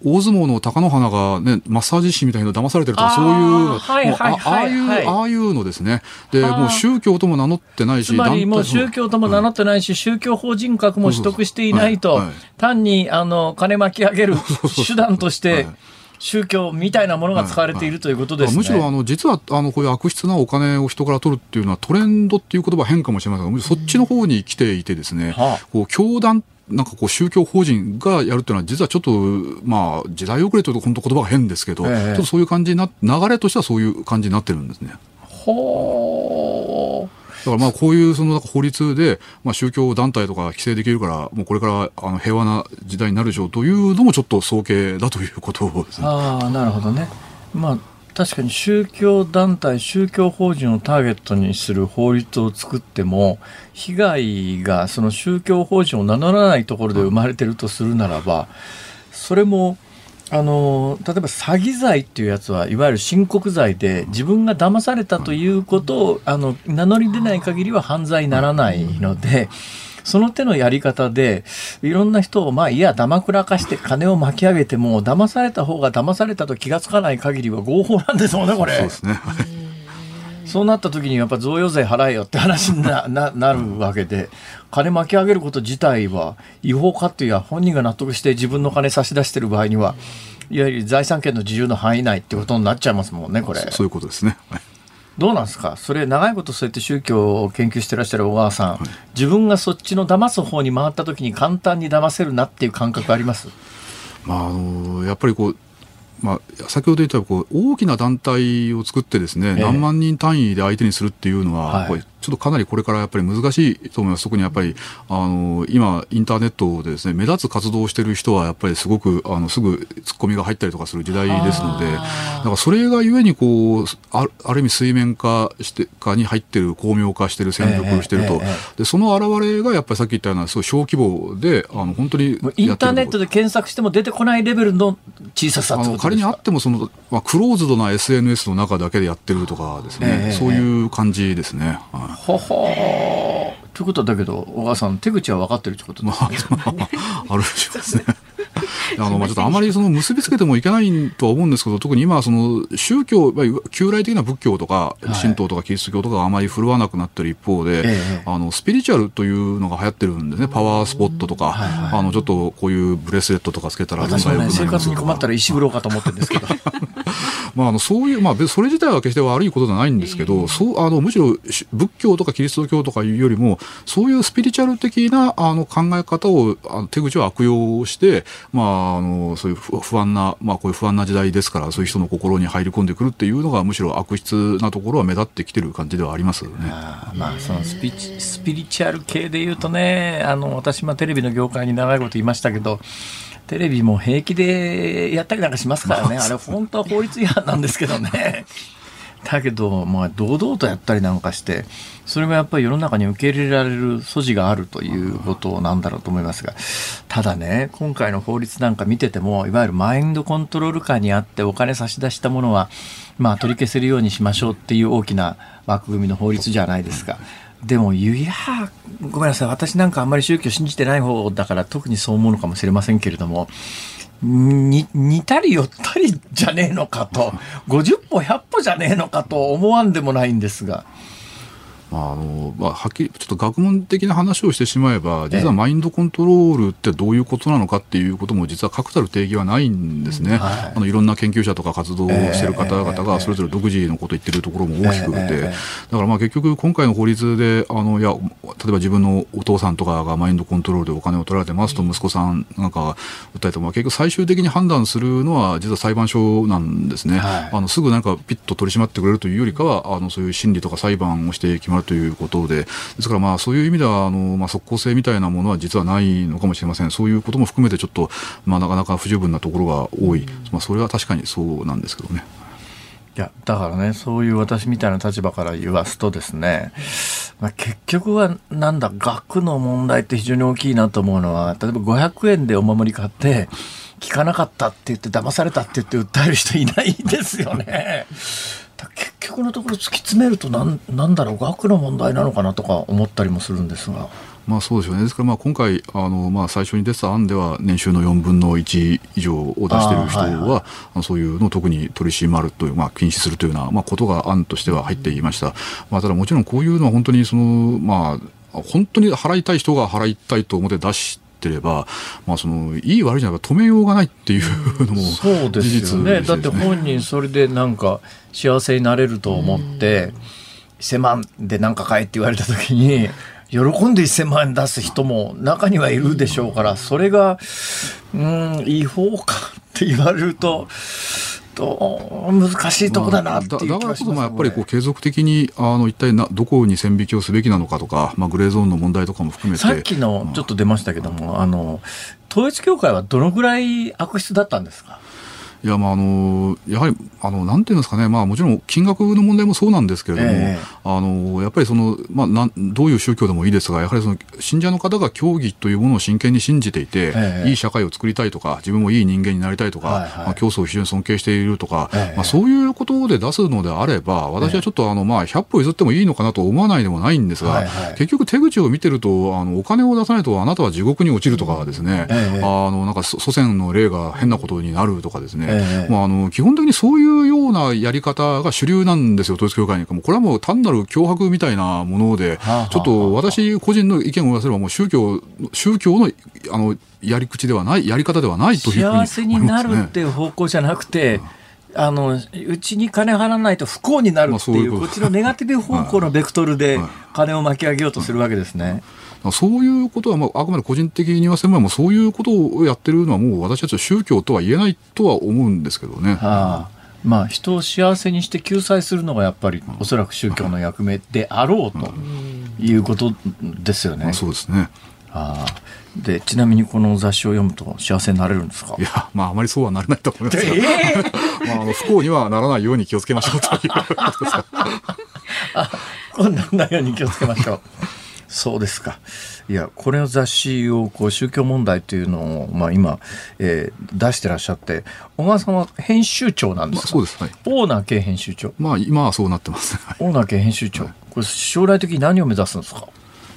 大相撲の貴乃花が、ね、マッサージ師みたいなの騙されてるとかそういう、はいはい、ああいう、はい、ああいうのですね。でもう宗教とも名乗ってないしつまりも。う宗教とも名乗ってないし、うん、宗教法人格も取得していないと、単にあの金巻き上げる 手段として。宗教みたいなものが使われているということです、ね。むしろあの実はあのこういう悪質なお金を人から取るっていうのはトレンドっていう言葉変かもしれません。がそっちの方に来ていてですね、はあ、こう教団なんかこう宗教法人がやるっていうのは実はちょっとまあ時代遅れというと本当言葉が変ですけど、えちょっとそういう感じにな流れとしてはそういう感じになってるんですね。ほうだからまあこういうその法律で、まあ、宗教団体とか規制できるから、もうこれからあの平和な時代になるでしょうというのもちょっと早計だということですね。ああ、なるほどね。まあ確かに宗教団体、宗教法人をターゲットにする法律を作っても、被害がその宗教法人を名乗らないところで生まれてるとするならば、それもあの例えば詐欺罪っていうやつはいわゆる申告罪で自分が騙されたということをあの名乗り出ない限りは犯罪にならないので。その手のやり方で、いろんな人を、まあ、いや、だまくらかして金を巻き上げても、騙された方が騙されたと気がつかない限りは合法なんですもんね、これ。そうですね。そうなった時にやっぱ贈与税払えよって話にな ななるわけで、金巻き上げること自体は違法かっていうや本人が納得して自分の金差し出してる場合には、いわゆる財産権の自由の範囲内ってことになっちゃいますもんね、これ。そういうことですね。はいどうなんですか？それ長いことそうやって宗教を研究してらっしゃる小川さん、はい、自分がそっちの騙す方に回った時に簡単に騙せるなっていう感覚あります？まあ、あのやっぱりこうまあ、先ほど言ったこう大きな団体を作ってですね、えー、何万人単位で相手にするっていうのは、はい、ちょっとかなりこれからやっぱり難しいと思います。特にやっぱり、あの、今、インターネットでですね、目立つ活動をしている人は、やっぱりすごく、あの、すぐツッコミが入ったりとかする時代ですので、だからそれがゆえに、こう、あある意味水面下してかに入ってる、巧妙化してる、潜伏してると、で、その表れが、やっぱりさっき言ったような、すごい小規模で、あの、本当にインターネットで検索しても出てこないレベルの小ささあの仮にあっても、その、まあ、クローズドな SNS の中だけでやってるとかですね、そういう感じですね。はい、ほほということはだけど小川さん手口は分かってるってことですね。あるでしょうですね。あのまあちょっとあまりその結びつけてもいけないとは思うんですけど特に今その宗教旧来的な仏教とか神道とかキリスト教とかあまり振るわなくなってる一方で、あのスピリチュアルというのが流行ってるんですね。パワースポットとか、あのちょっとこういうブレスレットとかつけたら私はね生活に困ったら石風呂かと思ってるんですけど まあ、あのそういう、まあ、それ自体は決して悪いことじゃないんですけど、そうあのむしろ仏教とかキリスト教とかいうよりもそういうスピリチュアル的なあの考え方をあの手口を悪用して、まあ、あのそういう不安な、まあ、こういう不安な時代ですからそういう人の心に入り込んでくるっていうのがむしろ悪質なところは目立ってきてる感じではありますね。あまあ、そのスピスピリチュアル系でいうとねあの私もテレビの業界に長いこといましたけどテレビも平気でやったりなんかしますからね、あれ本当は法律違反なんですけどね。だけど、まあ、堂々とやったりなんかして、それがやっぱり世の中に受け入れられる素地があるということなんだろうと思いますが、ただね、今回の法律なんか見てても、いわゆるマインドコントロール下にあってお金差し出したものは、まあ、取り消せるようにしましょうっていう大きな枠組みの法律じゃないですか。でも、いや、ごめんなさい。私なんかあんまり宗教信じてない方だから特にそう思うのかもしれませんけれども、に、似たり寄ったりじゃねえのかと、50歩100歩じゃねえのかと思わんでもないんですが。あのまあ、はっきりちょっと学問的な話をしてしまえば実はマインドコントロールってどういうことなのかっていうことも実は確たる定義はないんですね、はい、あのいろんな研究者とか活動をしている方々がそれぞれ独自のことを言ってるところも大きくて、だからまあ結局今回の法律であのいや例えば自分のお父さんとかがマインドコントロールでお金を取られてますと息子さんなんかが訴えても結局最終的に判断するのは実は裁判所なんですね、はい、あのすぐなんかピッと取り締まってくれるというよりかはあのそういう審理とか裁判をして決まるということで、ですからまあそういう意味ではあの、まあ、即効性みたいなものは実はないのかもしれません、そういうことも含めてちょっと、まあ、なかなか不十分なところが多い、まあ、それは確かにそうなんですけどね。いやだからねそういう私みたいな立場から言わすとですね、まあ、結局はなんだ額の問題って非常に大きいなと思うのは例えば500円でお守り買って聞かなかったって言って騙されたって言って訴える人いないですよね。結局のところ突き詰めるとなんなんだろう額の問題なのかなとか思ったりもするんですが。まあ、そうですよね。ですからまあ今回あの、まあ、最初に出た案では年収の4分の1以上を出している人は、はいはい、そういうのを特に取り締まるという、まあ、禁止するというような、まあ、ことが案としては入っていました、まあ、ただもちろんこういうのは本当にその、まあ、本当に払いたい人が払いたいと思って出してれば、まあ、そのいい悪いじゃなくて止めようがないっていうのもそうですよね、ね、だって本人それでなんか幸せになれると思って、1000万で何か買えって言われた時に喜んで1000万円出す人も中にはいるでしょうからそれがうん違法かって言われると。と難しいとこだなっていうだからこそまあやっぱりこう継続的にあの一体などこに線引きをすべきなのかとか、まあ、グレーゾーンの問題とかも含めて。さっきのちょっと出ましたけども、あの統一教会はどのぐらい悪質だったんですか？いやまああのやはりあのなんていうんですかね、まあ、もちろん金額の問題もそうなんですけれども、えー、あのやっぱりその、まあ、なんどういう宗教でもいいですがやはりその信者の方が教義というものを真剣に信じていて、えー、いい社会を作りたいとか自分もいい人間になりたいとか、はいはい、まあ、教祖を非常に尊敬しているとか、えー、まあ、そういうことで出すのであれば私はちょっとあの、まあ、100歩譲ってもいいのかなと思わないでもないんですが、はいはい、結局手口を見てるとあのお金を出さないとあなたは地獄に落ちるとかですね、あのなんか祖先の霊が変なことになるとかですね、まあ、あの基本的にそういうようなやり方が主流なんですよ、統一教会に。これはもう単なる脅迫みたいなもので、ちょっと私個人の意見を言わせれば、もう宗教、宗教のあのやり口ではない、やり方ではないというふうに、ね、幸せになるっていう方向じゃなくて、あのうちに金払わないと不幸になるっていう,、こっちのネガティブ方向のベクトルで金を巻き上げようとするわけですね。そういうことは、まあ、あくまで個人的に言わせれば、そういうことをやってるのは、もう私たちは宗教とは言えないとは思うんですけどね。はあまあ、人を幸せにして救済するのがやっぱりおそらく宗教の役目であろうということですよね。そうですねあでちなみにこの雑誌を読むと幸せになれるんですか？いやまああまりそうはなれないと思いますが、えー、まあ、あの不幸にはならないように気をつけましょうということですか。あこんなないように気をつけましょう。そうですか。いや、これの雑誌をこう宗教問題というのを、まあ、今、えー、出してらっしゃって、小川さんは編集長なんですか、そうです、はい、オーナー系編集長。まあ、今はそうなってます、オーナー系編集長。これ、将来的に何を目指すんですか？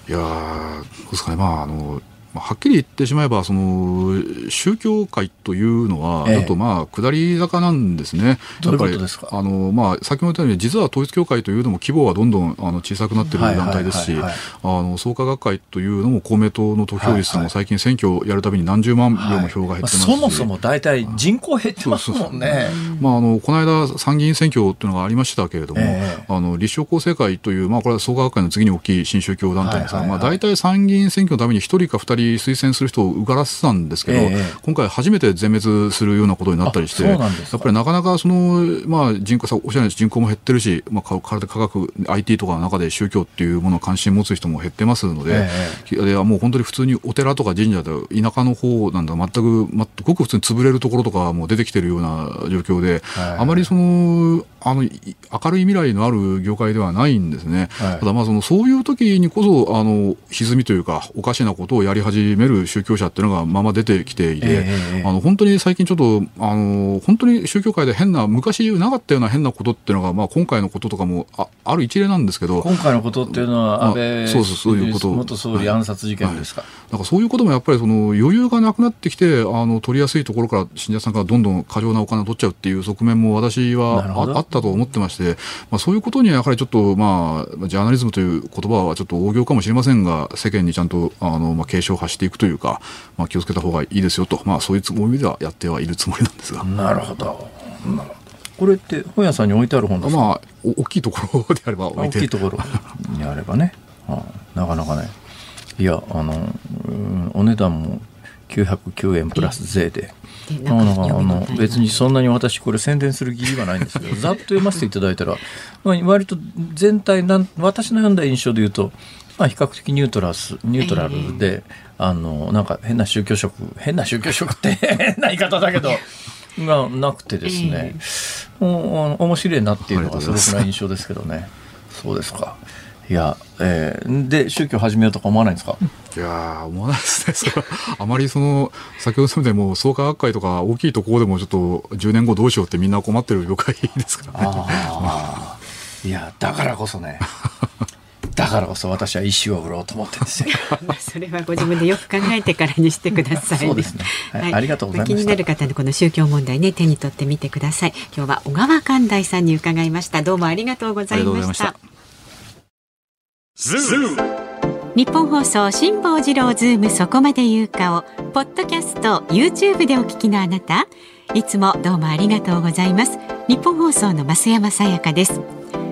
いやそうですかね、まあ、あの、はっきり言ってしまえばその宗教界というのはちょっとまあ下り坂なんですね。どういうことですか？あの、まあ、先ほど言ったように実は統一教会というのも規模はどんどんあの小さくなっている団体ですし創価学会というのも公明党の投票率も最近選挙をやるたびに何十万票も票が減ってますし、はいまあ、そもそも大体人口減ってますもんね。まあ、あのこの間参議院選挙というのがありましたけれども、えー、あの立正厚生会という、まあ、これは創価学会の次に大きい新宗教団体ですが、まあ、大体参議院選挙のために1人か2人推薦する人を受からせてたんですけど、えー、今回初めて全滅するようなことになったりして、やっぱりなかなかその、まあ、人口さおっしゃる人口も減ってるし、まあ、体科学、IT とかの中で宗教っていうものを関心持つ人も減ってますので、えー、もう本当に普通にお寺とか神社で田舎の方なんだ、全く、ま、ごく普通に潰れるところとかも出てきてるような状況で、あまりその、あの明るい未来のある業界ではないんですね、はい、ただまあそのそういう時にこそあの歪みというかおかしなことをやり始める宗教者っていうのがまま出てきていて、えー、あの本当に最近ちょっとあの本当に宗教界で変な昔なかったような変なことっていうのが、まあ、今回のこととかもあある一例なんですけど今回のことっていうのは安倍そうそうそういうこと。元総理暗殺事件ですか、はい。はい、なんかそういうこともやっぱりその余裕がなくなってきてあの取りやすいところから信者さんからどんどん過剰なお金を取っちゃうっていう側面も私はあったと思ってまして、まあ、そういうことにはやはりちょっと、まあ、ジャーナリズムという言葉はちょっと大行かもしれませんが世間にちゃんとあの、まあ、警鐘を発していくというか、まあ、気をつけた方がいいですよと、まあ、そういうつもりではやってはいるつもりなんですが。なるほど。これって本屋さんに置いてある本ですか、まあ、大きいところであれば置いて。大きいところにあればね、あなかなかね。いやあのお値段も909円プラス税で。あの別にそんなに私これ宣伝する義理はないんですけどざっと読ませていただいたら、まあ、割と全体なん私の読んだ印象で言うと、まあ、比較的ニュートラスニュートラルで、え。ー、あのなんか変な宗教色変な宗教色って 変な言い方だけどがなくてですね、えー、もう面白いなっていうのがそれくらい印象ですけどね。そうですか。いや、えー、で宗教始めようとか思わないんですか？いや思わないですね。それは。あまりその先ほどそれでも創価学会とか大きいところでもちょっと10年後どうしようってみんな困ってる業界ですからね。いやだからこそね だからこそ私は石を売ろうと思ってるんですよ。それはご自分でよく考えてからにしてください、ね、そうですね、はい、はい、ありがとうございます気になる方のこの宗教問題ね手に取ってみてください。今日は小川寛大さんに伺いました。どうもありがとうございました。日本放送辛坊治郎ズームそこまで言うかをポッドキャスト YouTube でお聞きのあなた。いつもどうもありがとうございます。日本放送の増山さやかです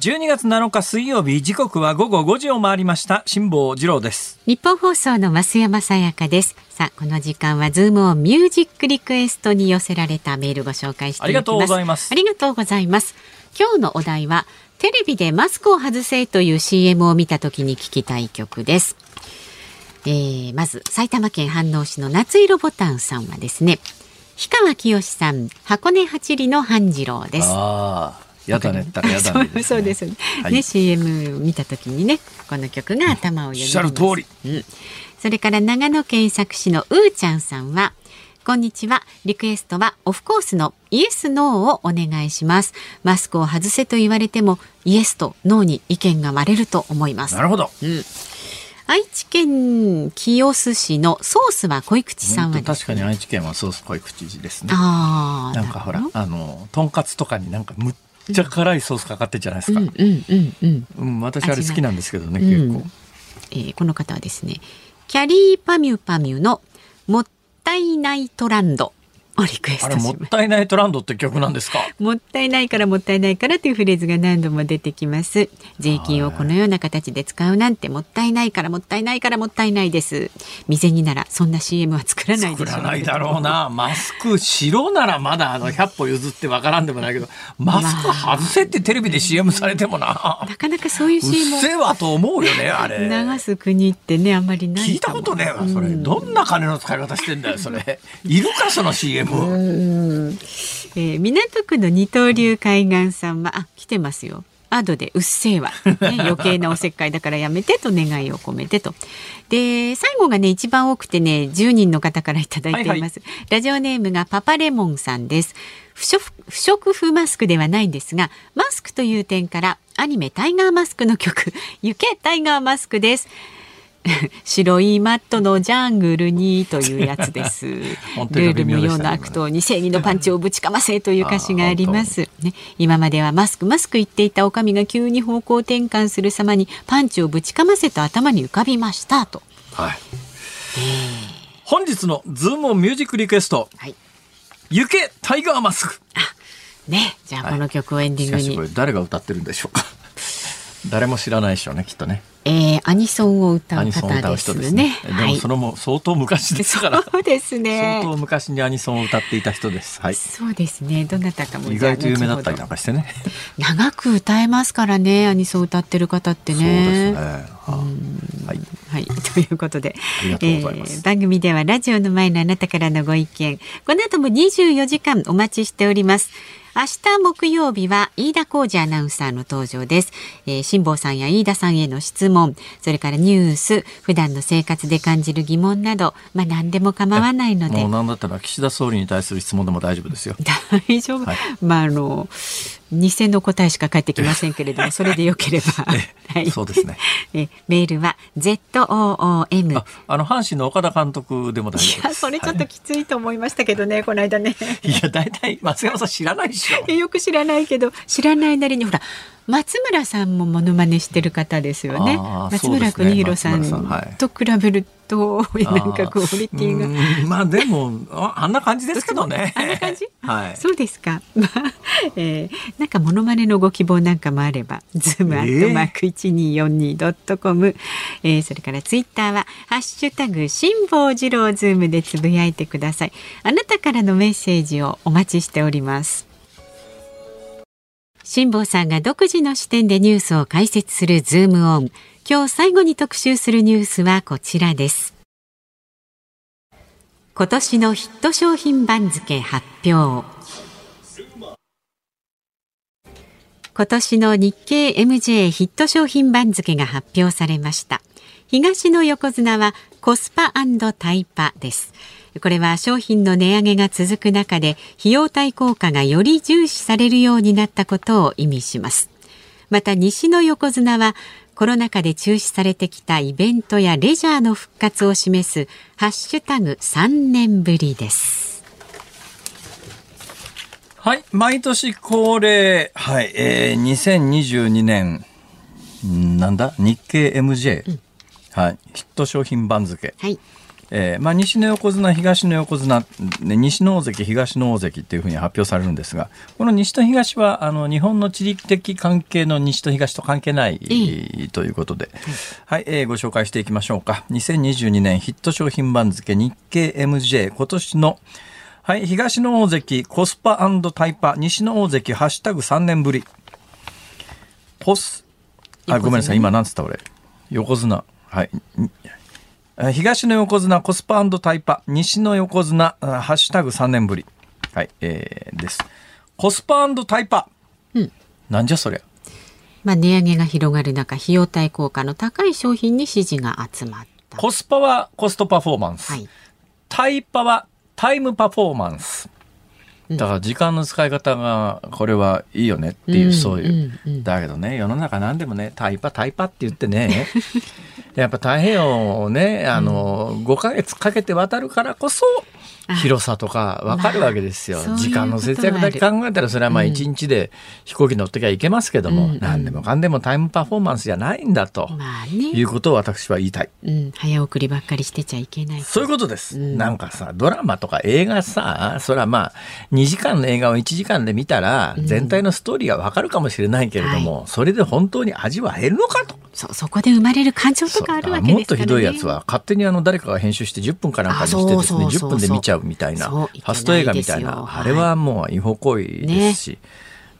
12月7日水曜日時刻は午後5時を回りました。辛坊治郎です。日本放送の増山さやかです。さあこの時間はズームオンミュージックリクエストに寄せられたメールご紹介していきます。ありがとうございます。ありがとうございます。今日のお題はテレビでマスクを外せという CM を見た時に聞きたい曲です。えー、まず埼玉県飯能市の夏色ボタンさんはですね氷川きよしさん箱根八里の半次郎です。ああやだね。ったらやだね、ね、そうですね。はい、ね CM 見た時にねこの曲が頭をよぎります、うん、うん、それから長野県佐久市のうーちゃんさんはこんにちは。リクエストはオフコースのイエスノーをお願いします。マスクを外せと言われてもイエスとノーに意見が割れると思います。なるほど。うん。愛知県清須市のソースは濃口さんは、ね、確かに愛知県はソース濃口ですね。あなんかほらあのとんかつとかになんかむっちゃ辛いソースかかってるじゃないですか。うんうんうんうん。うん、私あれ好きなんですけどね、結構、うん、えー、この方はですね、キャリーパミュパミュのもったいないトランドをリクエストあれもったいないトランドって曲なんですか？もったいないからもったいないからというフレーズが何度も出てきます。税金をこのような形で使うなんてもったいないからもったいないからもったいないです。未然にならそんな CM は作らない作らないだろうな。マスク白ならまだあの100歩譲ってわからんでもないけどマスク外せってテレビで CM されてもな、なかなかそういう CM せはと思うよねあれ。流す国ってねあんまりない聞いたことねえわそれ、うん、どんな金の使い方してんだよそれ。いるかその CM うん。えー、港区の二刀流海岸さんはあ来てますよ。アドでうっせえわ、ね、余計なおせっかいだからやめてと願いを込めてと。で最後がね一番多くてね10人の方からいただいています、はいはい、ラジオネームがパパレモンさんです。不織不織布マスクではないんですがマスクという点からアニメタイガーマスクの曲行けタイガーマスクです 白いマットのジャングルにというやつです。ルール無用な悪党に正義のパンチをぶちかませという歌詞があります。ね、今まではマスクマスク言っていたおかみが急に方向転換する様にパンチをぶちかませと頭に浮かびましたと。はい。本日のズームミュージックリクエスト。はい。行けタイガーマスク。あ、ね、じゃあこの曲をエンディングに。はい、誰が歌ってるんでしょうか。誰も知らないでしょうねきっとね。えー、アニソンを歌う方ですね。すねでもそれも相当昔ですから。そうですね。相当昔にアニソンを歌っていた人です。はい。そうですね。どなたかも意外と有名だったりなんかしてね。長く歌えますからね、アニソン歌ってる方ってね。そうですね。はい。はい、ということで、えー、番組ではラジオの前のあなたからのご意見、この後も24時間お待ちしております。明日木曜日は飯田浩二アナウンサーの登場です、えー、辛坊さんや飯田さんへの質問。それからニュース普段の生活で感じる疑問などまあ何でも構わないので。もう何だったら岸田総理に対する質問でも大丈夫ですよ。大丈夫、はい、まああの偽の答えしか返ってきませんけれども、それでよければ。はい、そうですね。え、メールは Z O O M。あ、あの阪神の岡田監督でも大丈夫いや、それちょっときついと思いましたけどね、はい、この間ね。いや、大体松山さん知らないでしょ。よく知らないけど、知らないなりに、ほら。松村さんもモノマネしてる方ですよね。松村邦弘さんと比べると、なんかクオリティが。まあでもあんな感じですけどね。あんな感じ？はい。そうですか。まあ、えー、なんかモノマネのご希望なんかもあれば、ズームアットマーク一二四二ドットコム、えー、それからツイッターはハッシュタグ辛坊治郎ズームでつぶやいてください。あなたからのメッセージをお待ちしております。辛坊さんが独自の視点でニュースを解説するズームオン。今日最後に特集するニュースはこちらです。今年のヒット商品番付発表。今年の日経 MJ ヒット商品番付が発表されました。東の横綱はコスパタイパです。これは商品の値上げが続く中で費用対効果がより重視されるようになったことを意味します。また西の横綱はコロナ禍で中止されてきたイベントやレジャーの復活を示すハッシュタグ3年ぶりです。はい毎年恒例はい、えー、2022年なんだ？日経 MJ、うん、はいヒット商品番付。はいえーまあ、西の横綱東の横綱、ね、西の大関東の大関っていうふうに発表されるんですがこの西と東はあの日本の地理的関係の西と東と関係ないということで、はい、えー、ご紹介していきましょうか。2022年ヒット商品番付日経 MJ 今年のはい、東の大関コスパタイパ。西の大関ハッシュタグ3年ぶり。コスあごめんなさい今なんつった俺。横綱。はい東の横綱コスパタイパ西の横綱ハッシュタグ3年ぶり。はい、えー、です。コスパタイパ、うん、なんじゃそりゃ。まあ、値上げが広がる中費用対効果の高い商品に支持が集まった。コスパはコストパフォーマンス、はい、タイパはタイムパフォーマンス。だから時間の使い方がこれはいいよねっていう、そういう、だけどね世の中何でもねタイパタイパって言ってねやっぱ太平洋をねあの、5か月かけて渡るからこそ広さとか分かるわけですよ。時間の節約だけ考えたらそれはまあ一日で飛行機乗ってきゃいけますけども、うん、何でもかんでもタイムパフォーマンスじゃないんだと、まあね、いうことを私は言いたい、うん、早送りばっかりしてちゃいけないそういうことです、うん、なんかさドラマとか映画さそれはまあ2時間の映画を1時間で見たら全体のストーリーが分かるかもしれないけれども、はい、それで本当に味は減るのかと。そそこで生まれる感情とかあるわけですから、ね、もっとひどいやつは勝手にあの誰かが編集して10分かなんかにしてですね10分で見ちゃうみたいなファスト映画みたいな。あれはもう違法行為ですし。ね。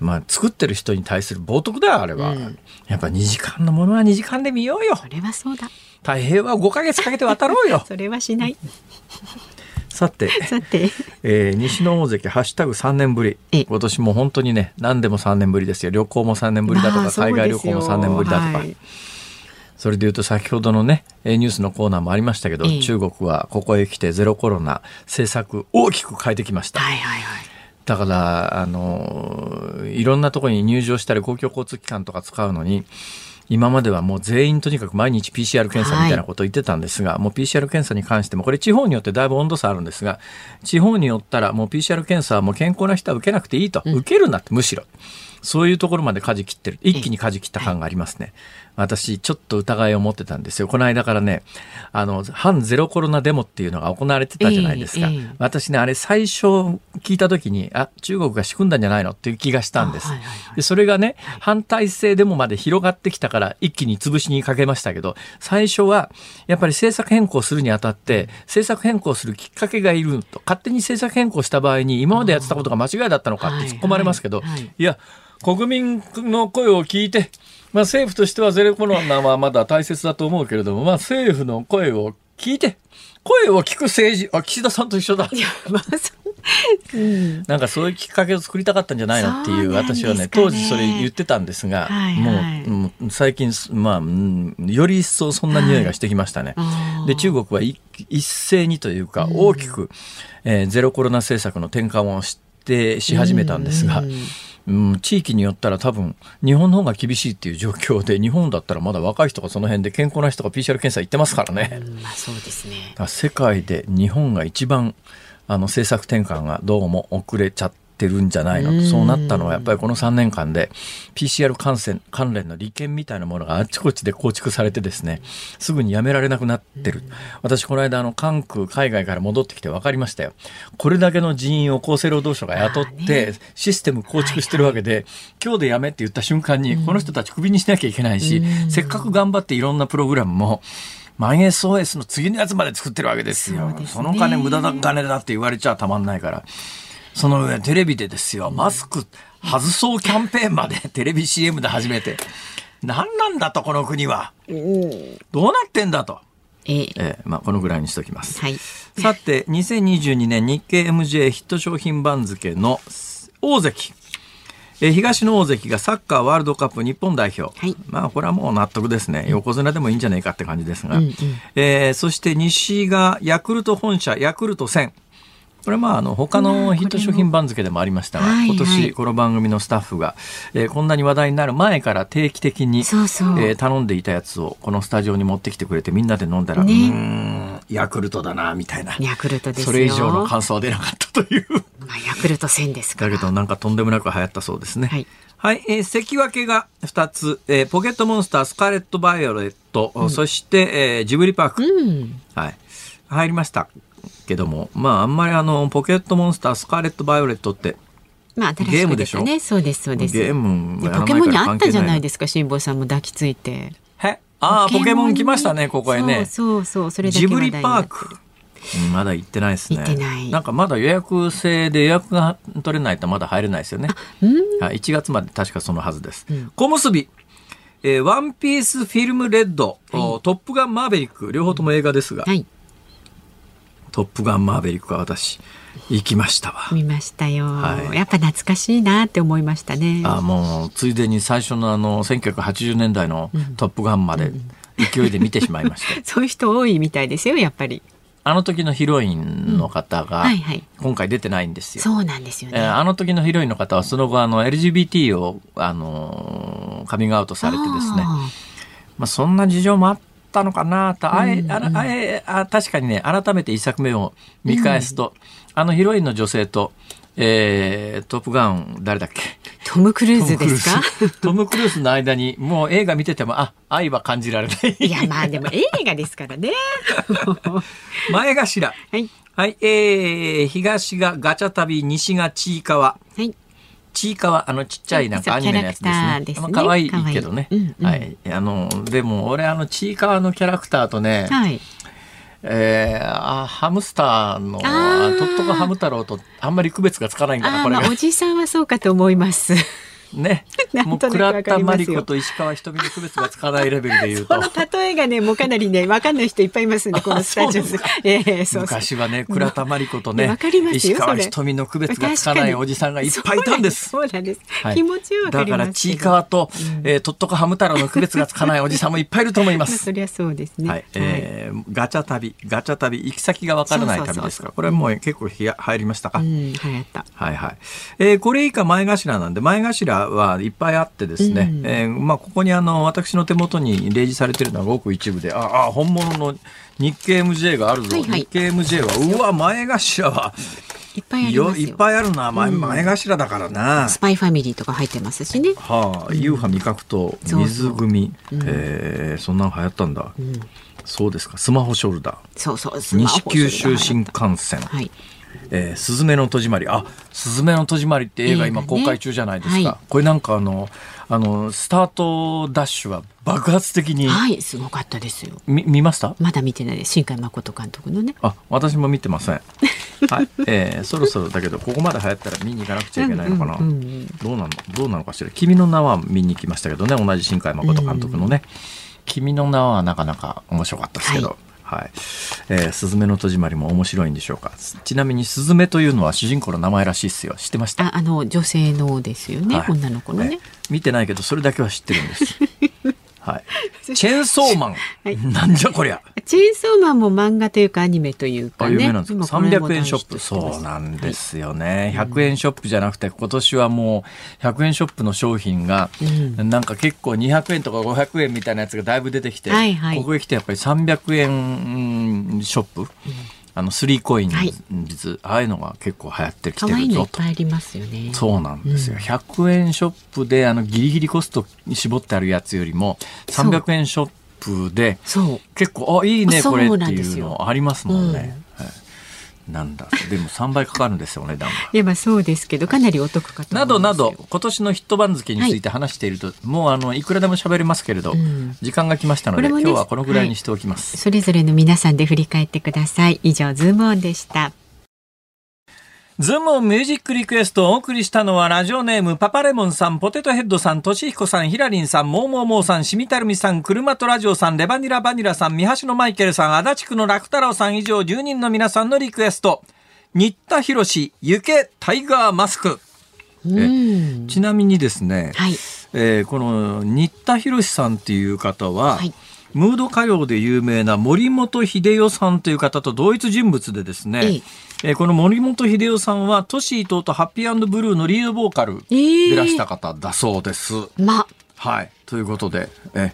まあ、作ってる人に対する冒涜だよあれは、うん、やっぱ2時間のものは2時間で見ようよ。それはそうだ。太平は5か月かけて渡ろうよ。それはしない。さてさて、えー、西の大関ハッシュタグ3年ぶり。今年も本当にね何でも3年ぶりですよ。旅行も3年ぶりだとか海外旅行も3年ぶりだとか、はいそれでいうと先ほどのねニュースのコーナーもありましたけど、中国はここへ来てゼロコロナ政策大きく変えてきました。はいはいはい。だからあのいろんなところに入場したり公共交通機関とか使うのに今まではもう全員とにかく毎日 PCR 検査みたいなことを言ってたんですが、はい、もう PCR 検査に関してもこれ地方によってだいぶ温度差あるんですが地方によったらもう PCR 検査はもう健康な人は受けなくていいと、うん、受けるなってむしろ。そういうところまで舵切ってる。一気に舵切った感がありますね。私ちょっと疑いを持ってたんですよ。この間からね、あの、反ゼロコロナデモっていうのが行われてたじゃないですか。えーえー、私ね、あれ最初聞いた時に、あ、中国が仕組んだんじゃないのっていう気がしたんです。はいはいはい、でそれがね、反体制デモまで広がってきたから一気に潰しにかけましたけど、最初はやっぱり政策変更するにあたって、政策変更するきっかけがいると、勝手に政策変更した場合に今までやってたことが間違いだったのかって突っ込まれますけど、はいはいはい、いや、国民の声を聞いて、まあ、政府としてはゼロコロナはまだ大切だと思うけれども、まあ、政府の声を聞いて、声を聞く政治、あ、岸田さんと一緒だ。うん、なんかそういうきっかけを作りたかったんじゃないのっていう、私はね当時それ言ってたんですが、はいはい、もう最近まあより一層そんな匂いがしてきましたね。はい、で中国は一斉にというか大きく、えー、ゼロコロナ政策の転換をしてし始めたんですが。うんうん、地域によったら多分日本の方が厳しいっていう状況で 日本だったらまだ若い人がその辺で健康な人が PCR 検査行ってますからね。うん、まあ、そうですね世界で日本が一番あの政策転換がどうも遅れちゃってるんじゃないの？とそうなったのはやっぱりこの3年間で PCR 感染関連の利権みたいなものがあちこちで構築されてですねすぐにやめられなくなってる。私この間あの関空海外から戻ってきて分かりましたよ。これだけの人員を厚生労働省が雇ってシステム構築してるわけで今日でやめって言った瞬間にこの人たちクビにしなきゃいけないしせっかく頑張っていろんなプログラムもマイ SOS の次のやつまで作ってるわけですよ。そ、ね、の金無駄な金だって言われちゃたまんないから。その上テレビでですよ、マスク外そうキャンペーンまで テレビ CM で始めて、何なんだと、この国は。どうなってんだと。ええ。えまあ、このぐらいにしときます。はい、さて、2022年日経 MJ ヒット商品番付の大関。え東の大関がサッカーワールドカップ日本代表、はい、まあこれはもう納得ですね、横綱でもいいんじゃないかって感じですが、うんうん、えー、そして西がヤクルト本社ヤクルト1000これはまああの他のヒット商品番付でもありましたが、今年この番組のスタッフが、えー、こんなに話題になる前から定期的にえー、頼んでいたやつをこのスタジオに持ってきてくれてみんなで飲んだら、ね、うんヤクルトだなみたいな。ヤクルトですそれ以上の感想は出なかったという。まあヤクルト1000ですかだけどなんかとんでもなく流行ったそうですね。はい。はい、えー、関脇が2つ、えー、ポケットモンスター、スカーレット・バイオレット、うん、そして、えー、ジブリパーク。うん、はい。入りましたけどもまああんまりあのポケットモンスタースカーレット・バイオレットってまあ、ゲームでしょ？ね。そうです、そうです。ゲームポケモンにあったじゃないですか、辛坊さんも抱きついて。へああ、ポケモン来ましたね、ここへね。そうそうそれジブリパーク。まだ行ってないですね。なんかまだ予約制で予約が取れないとまだ入れないですよね。はい、1月まで確かそのはずです。うん、小結び。えー、ワンピースフィルムレッド、はい、トップガンマーベリック、両方とも映画ですが、はい、トップガンマーベリックは私、行きましたわ。見ましたよ、はい、やっぱ懐かしいなって思いましたね。あもう、ついでに最初のあの、1980年代のトップガンまで勢いで見てしまいました。そういう人多いみたいですよ、やっぱり。あの時のヒロインの方が今回出てないんですよ。そうなんですよね。あの時のヒロインの方はその後あの LGBT をあのカミングアウトされてですね。まあそんな事情もあったのかなとあえ、ああえあ確かにね改めて一作目を見返すと、あのヒロインの女性とえー、トップガン誰だっけ？トム・クルーズですか？トム・クルーズの間にもう映画見ててもあ愛は感じられない。いやまあでも映画ですからね。前頭。はい、はい、えー、東がガチャ旅西がちいかわ。はいちいかわあのちっちゃいなんかアニメのやつですね。可、愛、いけどね。はい。あのでも俺あのちいかわのキャラクターとね、はい、えー、あハムスターのトットコハム太郎とあんまり区別がつかないんだなこれが、まあ、おじさんはそうかと思いますね。もう倉田真理子と石川瞳の区別がつかないレベルで言うと。この例えがね、もうかなりね、わかんない人いっぱいいますね、このスタジオで。えー、そう昔はね、倉田真理子とね、石川瞳の区別がつかないおじさんがいっぱいいたんです。そうなんです。はい、気持ちはだからちいかわと、うん、えー、とっとこハム太郎の区別がつかないおじさんもいっぱいいると思います。そりゃそうですね。はい。えー、ガチャ旅、ガチャ旅、行き先がわからない旅ですから、これもう結構入りましたか。うん、流行った。はいはい。えー、これ以下前頭なんで、前頭はいっぱいあってですね、うん、えー、まあ、ここにあの私の手元に例示されているのはごく一部でああ本物の日経 MJ があるぞ、はいはい、日経 MJ はうわ前頭はいっぱいありますいっぱいあるな。前,、前頭だからな。スパイファミリーとか入ってますしね。はあ、ユーハ味覚と水組そえー、そんなの流行ったんだ、うん、そうですか。スマホショルダー。そうそう西九州新幹線、はいえー、すずめの戸締まり。あすずめの戸締まりって映画今公開中じゃないですか、ねはい、これなんかあのあのスタートダッシュは爆発的にはいすごかったですよ。み見ました？まだ見てない新海誠監督のね。あ私も見てません。はい、えー、そろそろだけどここまで流行ったら見に行かなくちゃいけないのかな、うんうんうん、どうなの？どうなのかしら？君の名は見に行きましたけどね同じ新海誠監督のね、うん、君の名はなかなか面白かったですけど、はいはい。えー、スズメの戸締まりも面白いんでしょうか。ちなみにスズメというのは主人公の名前らしいですよ。知ってました？あ、あの、女性のですよね。はい、女の子のね、見てないけど、それだけは知ってるんです。はい。チェーンソーマン。はい、なんじゃこりゃ。チェーンソーマンも漫画というかアニメというか、ね、有名なんですか。三百円ショップ。そうなんですよね。百、はい、円ショップじゃなくて、今年はもう百円ショップの商品が、うん、なんか結構二百円とか五百円みたいなやつがだいぶ出てきて、はいはい、ここへ来てやっぱり三百円ショップ。うんあのスリーコインズ、はい、ああいうのが結構流行ってきてるぞと。いいありますよね。そうなんですよ。うん、100円ショップであのギリギリコスト絞ってあるやつよりも300円ショップで結構あいいねこれっていうのありますもんね。なんだ。でも3倍かかるんですよ値段が。いやまあそうですけどかなりお得かとなどなど今年のヒット番付について話していると、はい、もうあのいくらでも喋れますけれど、うん、時間が来ましたので、ね、今日はこのぐらいにしておきます、はい、それぞれの皆さんで振り返ってください。以上ズームオンでしたズームミュージックリクエストをお送りしたのはラジオネームパパレモンさん、ポテトヘッドさん、としひこさん、ひらりんさん、モーモーモーさん、しみたるみさん、車とラジオさん、レバニラバニラさん、三橋のマイケルさん、足立区の楽太郎さん以上10人の皆さんのリクエスト。新田博行けタイガーマスク。ちなみにですね、はい、えー、この新田博さんっていう方は、はい、ムード歌謡で有名な森本秀夫さんという方と同一人物でですね、えー、この森本秀夫さんはトシ伊藤とハッピーブルーのリードボーカルでいらした方だそうです。えー、まはい。ということで、え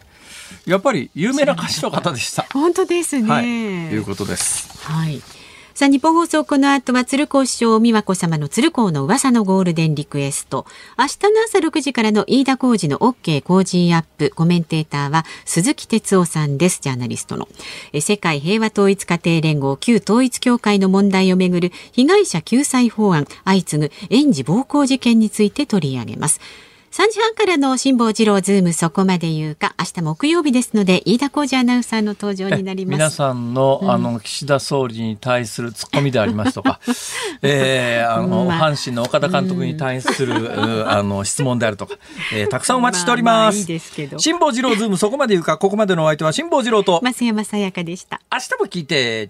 やっぱり有名な歌手の方でした。本当ですね。はい。いうことです。はい。さあ、日本放送この後は鶴光師匠美和子様の鶴光の噂のゴールデンリクエスト。明日の朝6時からの飯田浩二の OK 工事アップ。コメンテーターは鈴木哲夫さんです。ジャーナリストの。え世界平和統一家庭連合旧統一協会の問題をめぐる被害者救済法案相次ぐ園児暴行事件について取り上げます。3時半からの辛坊治郎ズームそこまで言うか明日木曜日ですので飯田浩二アナウンサーの登場になります皆さんの、あの岸田総理に対するツッコミでありますとか、えー、あの、まあ、阪神の岡田監督に対する、あの質問であるとか、えー、たくさんお待ちしております。辛坊治郎ズームそこまで言うかここまでのお相手は辛坊治郎と増山さやかでした。明日も聞いて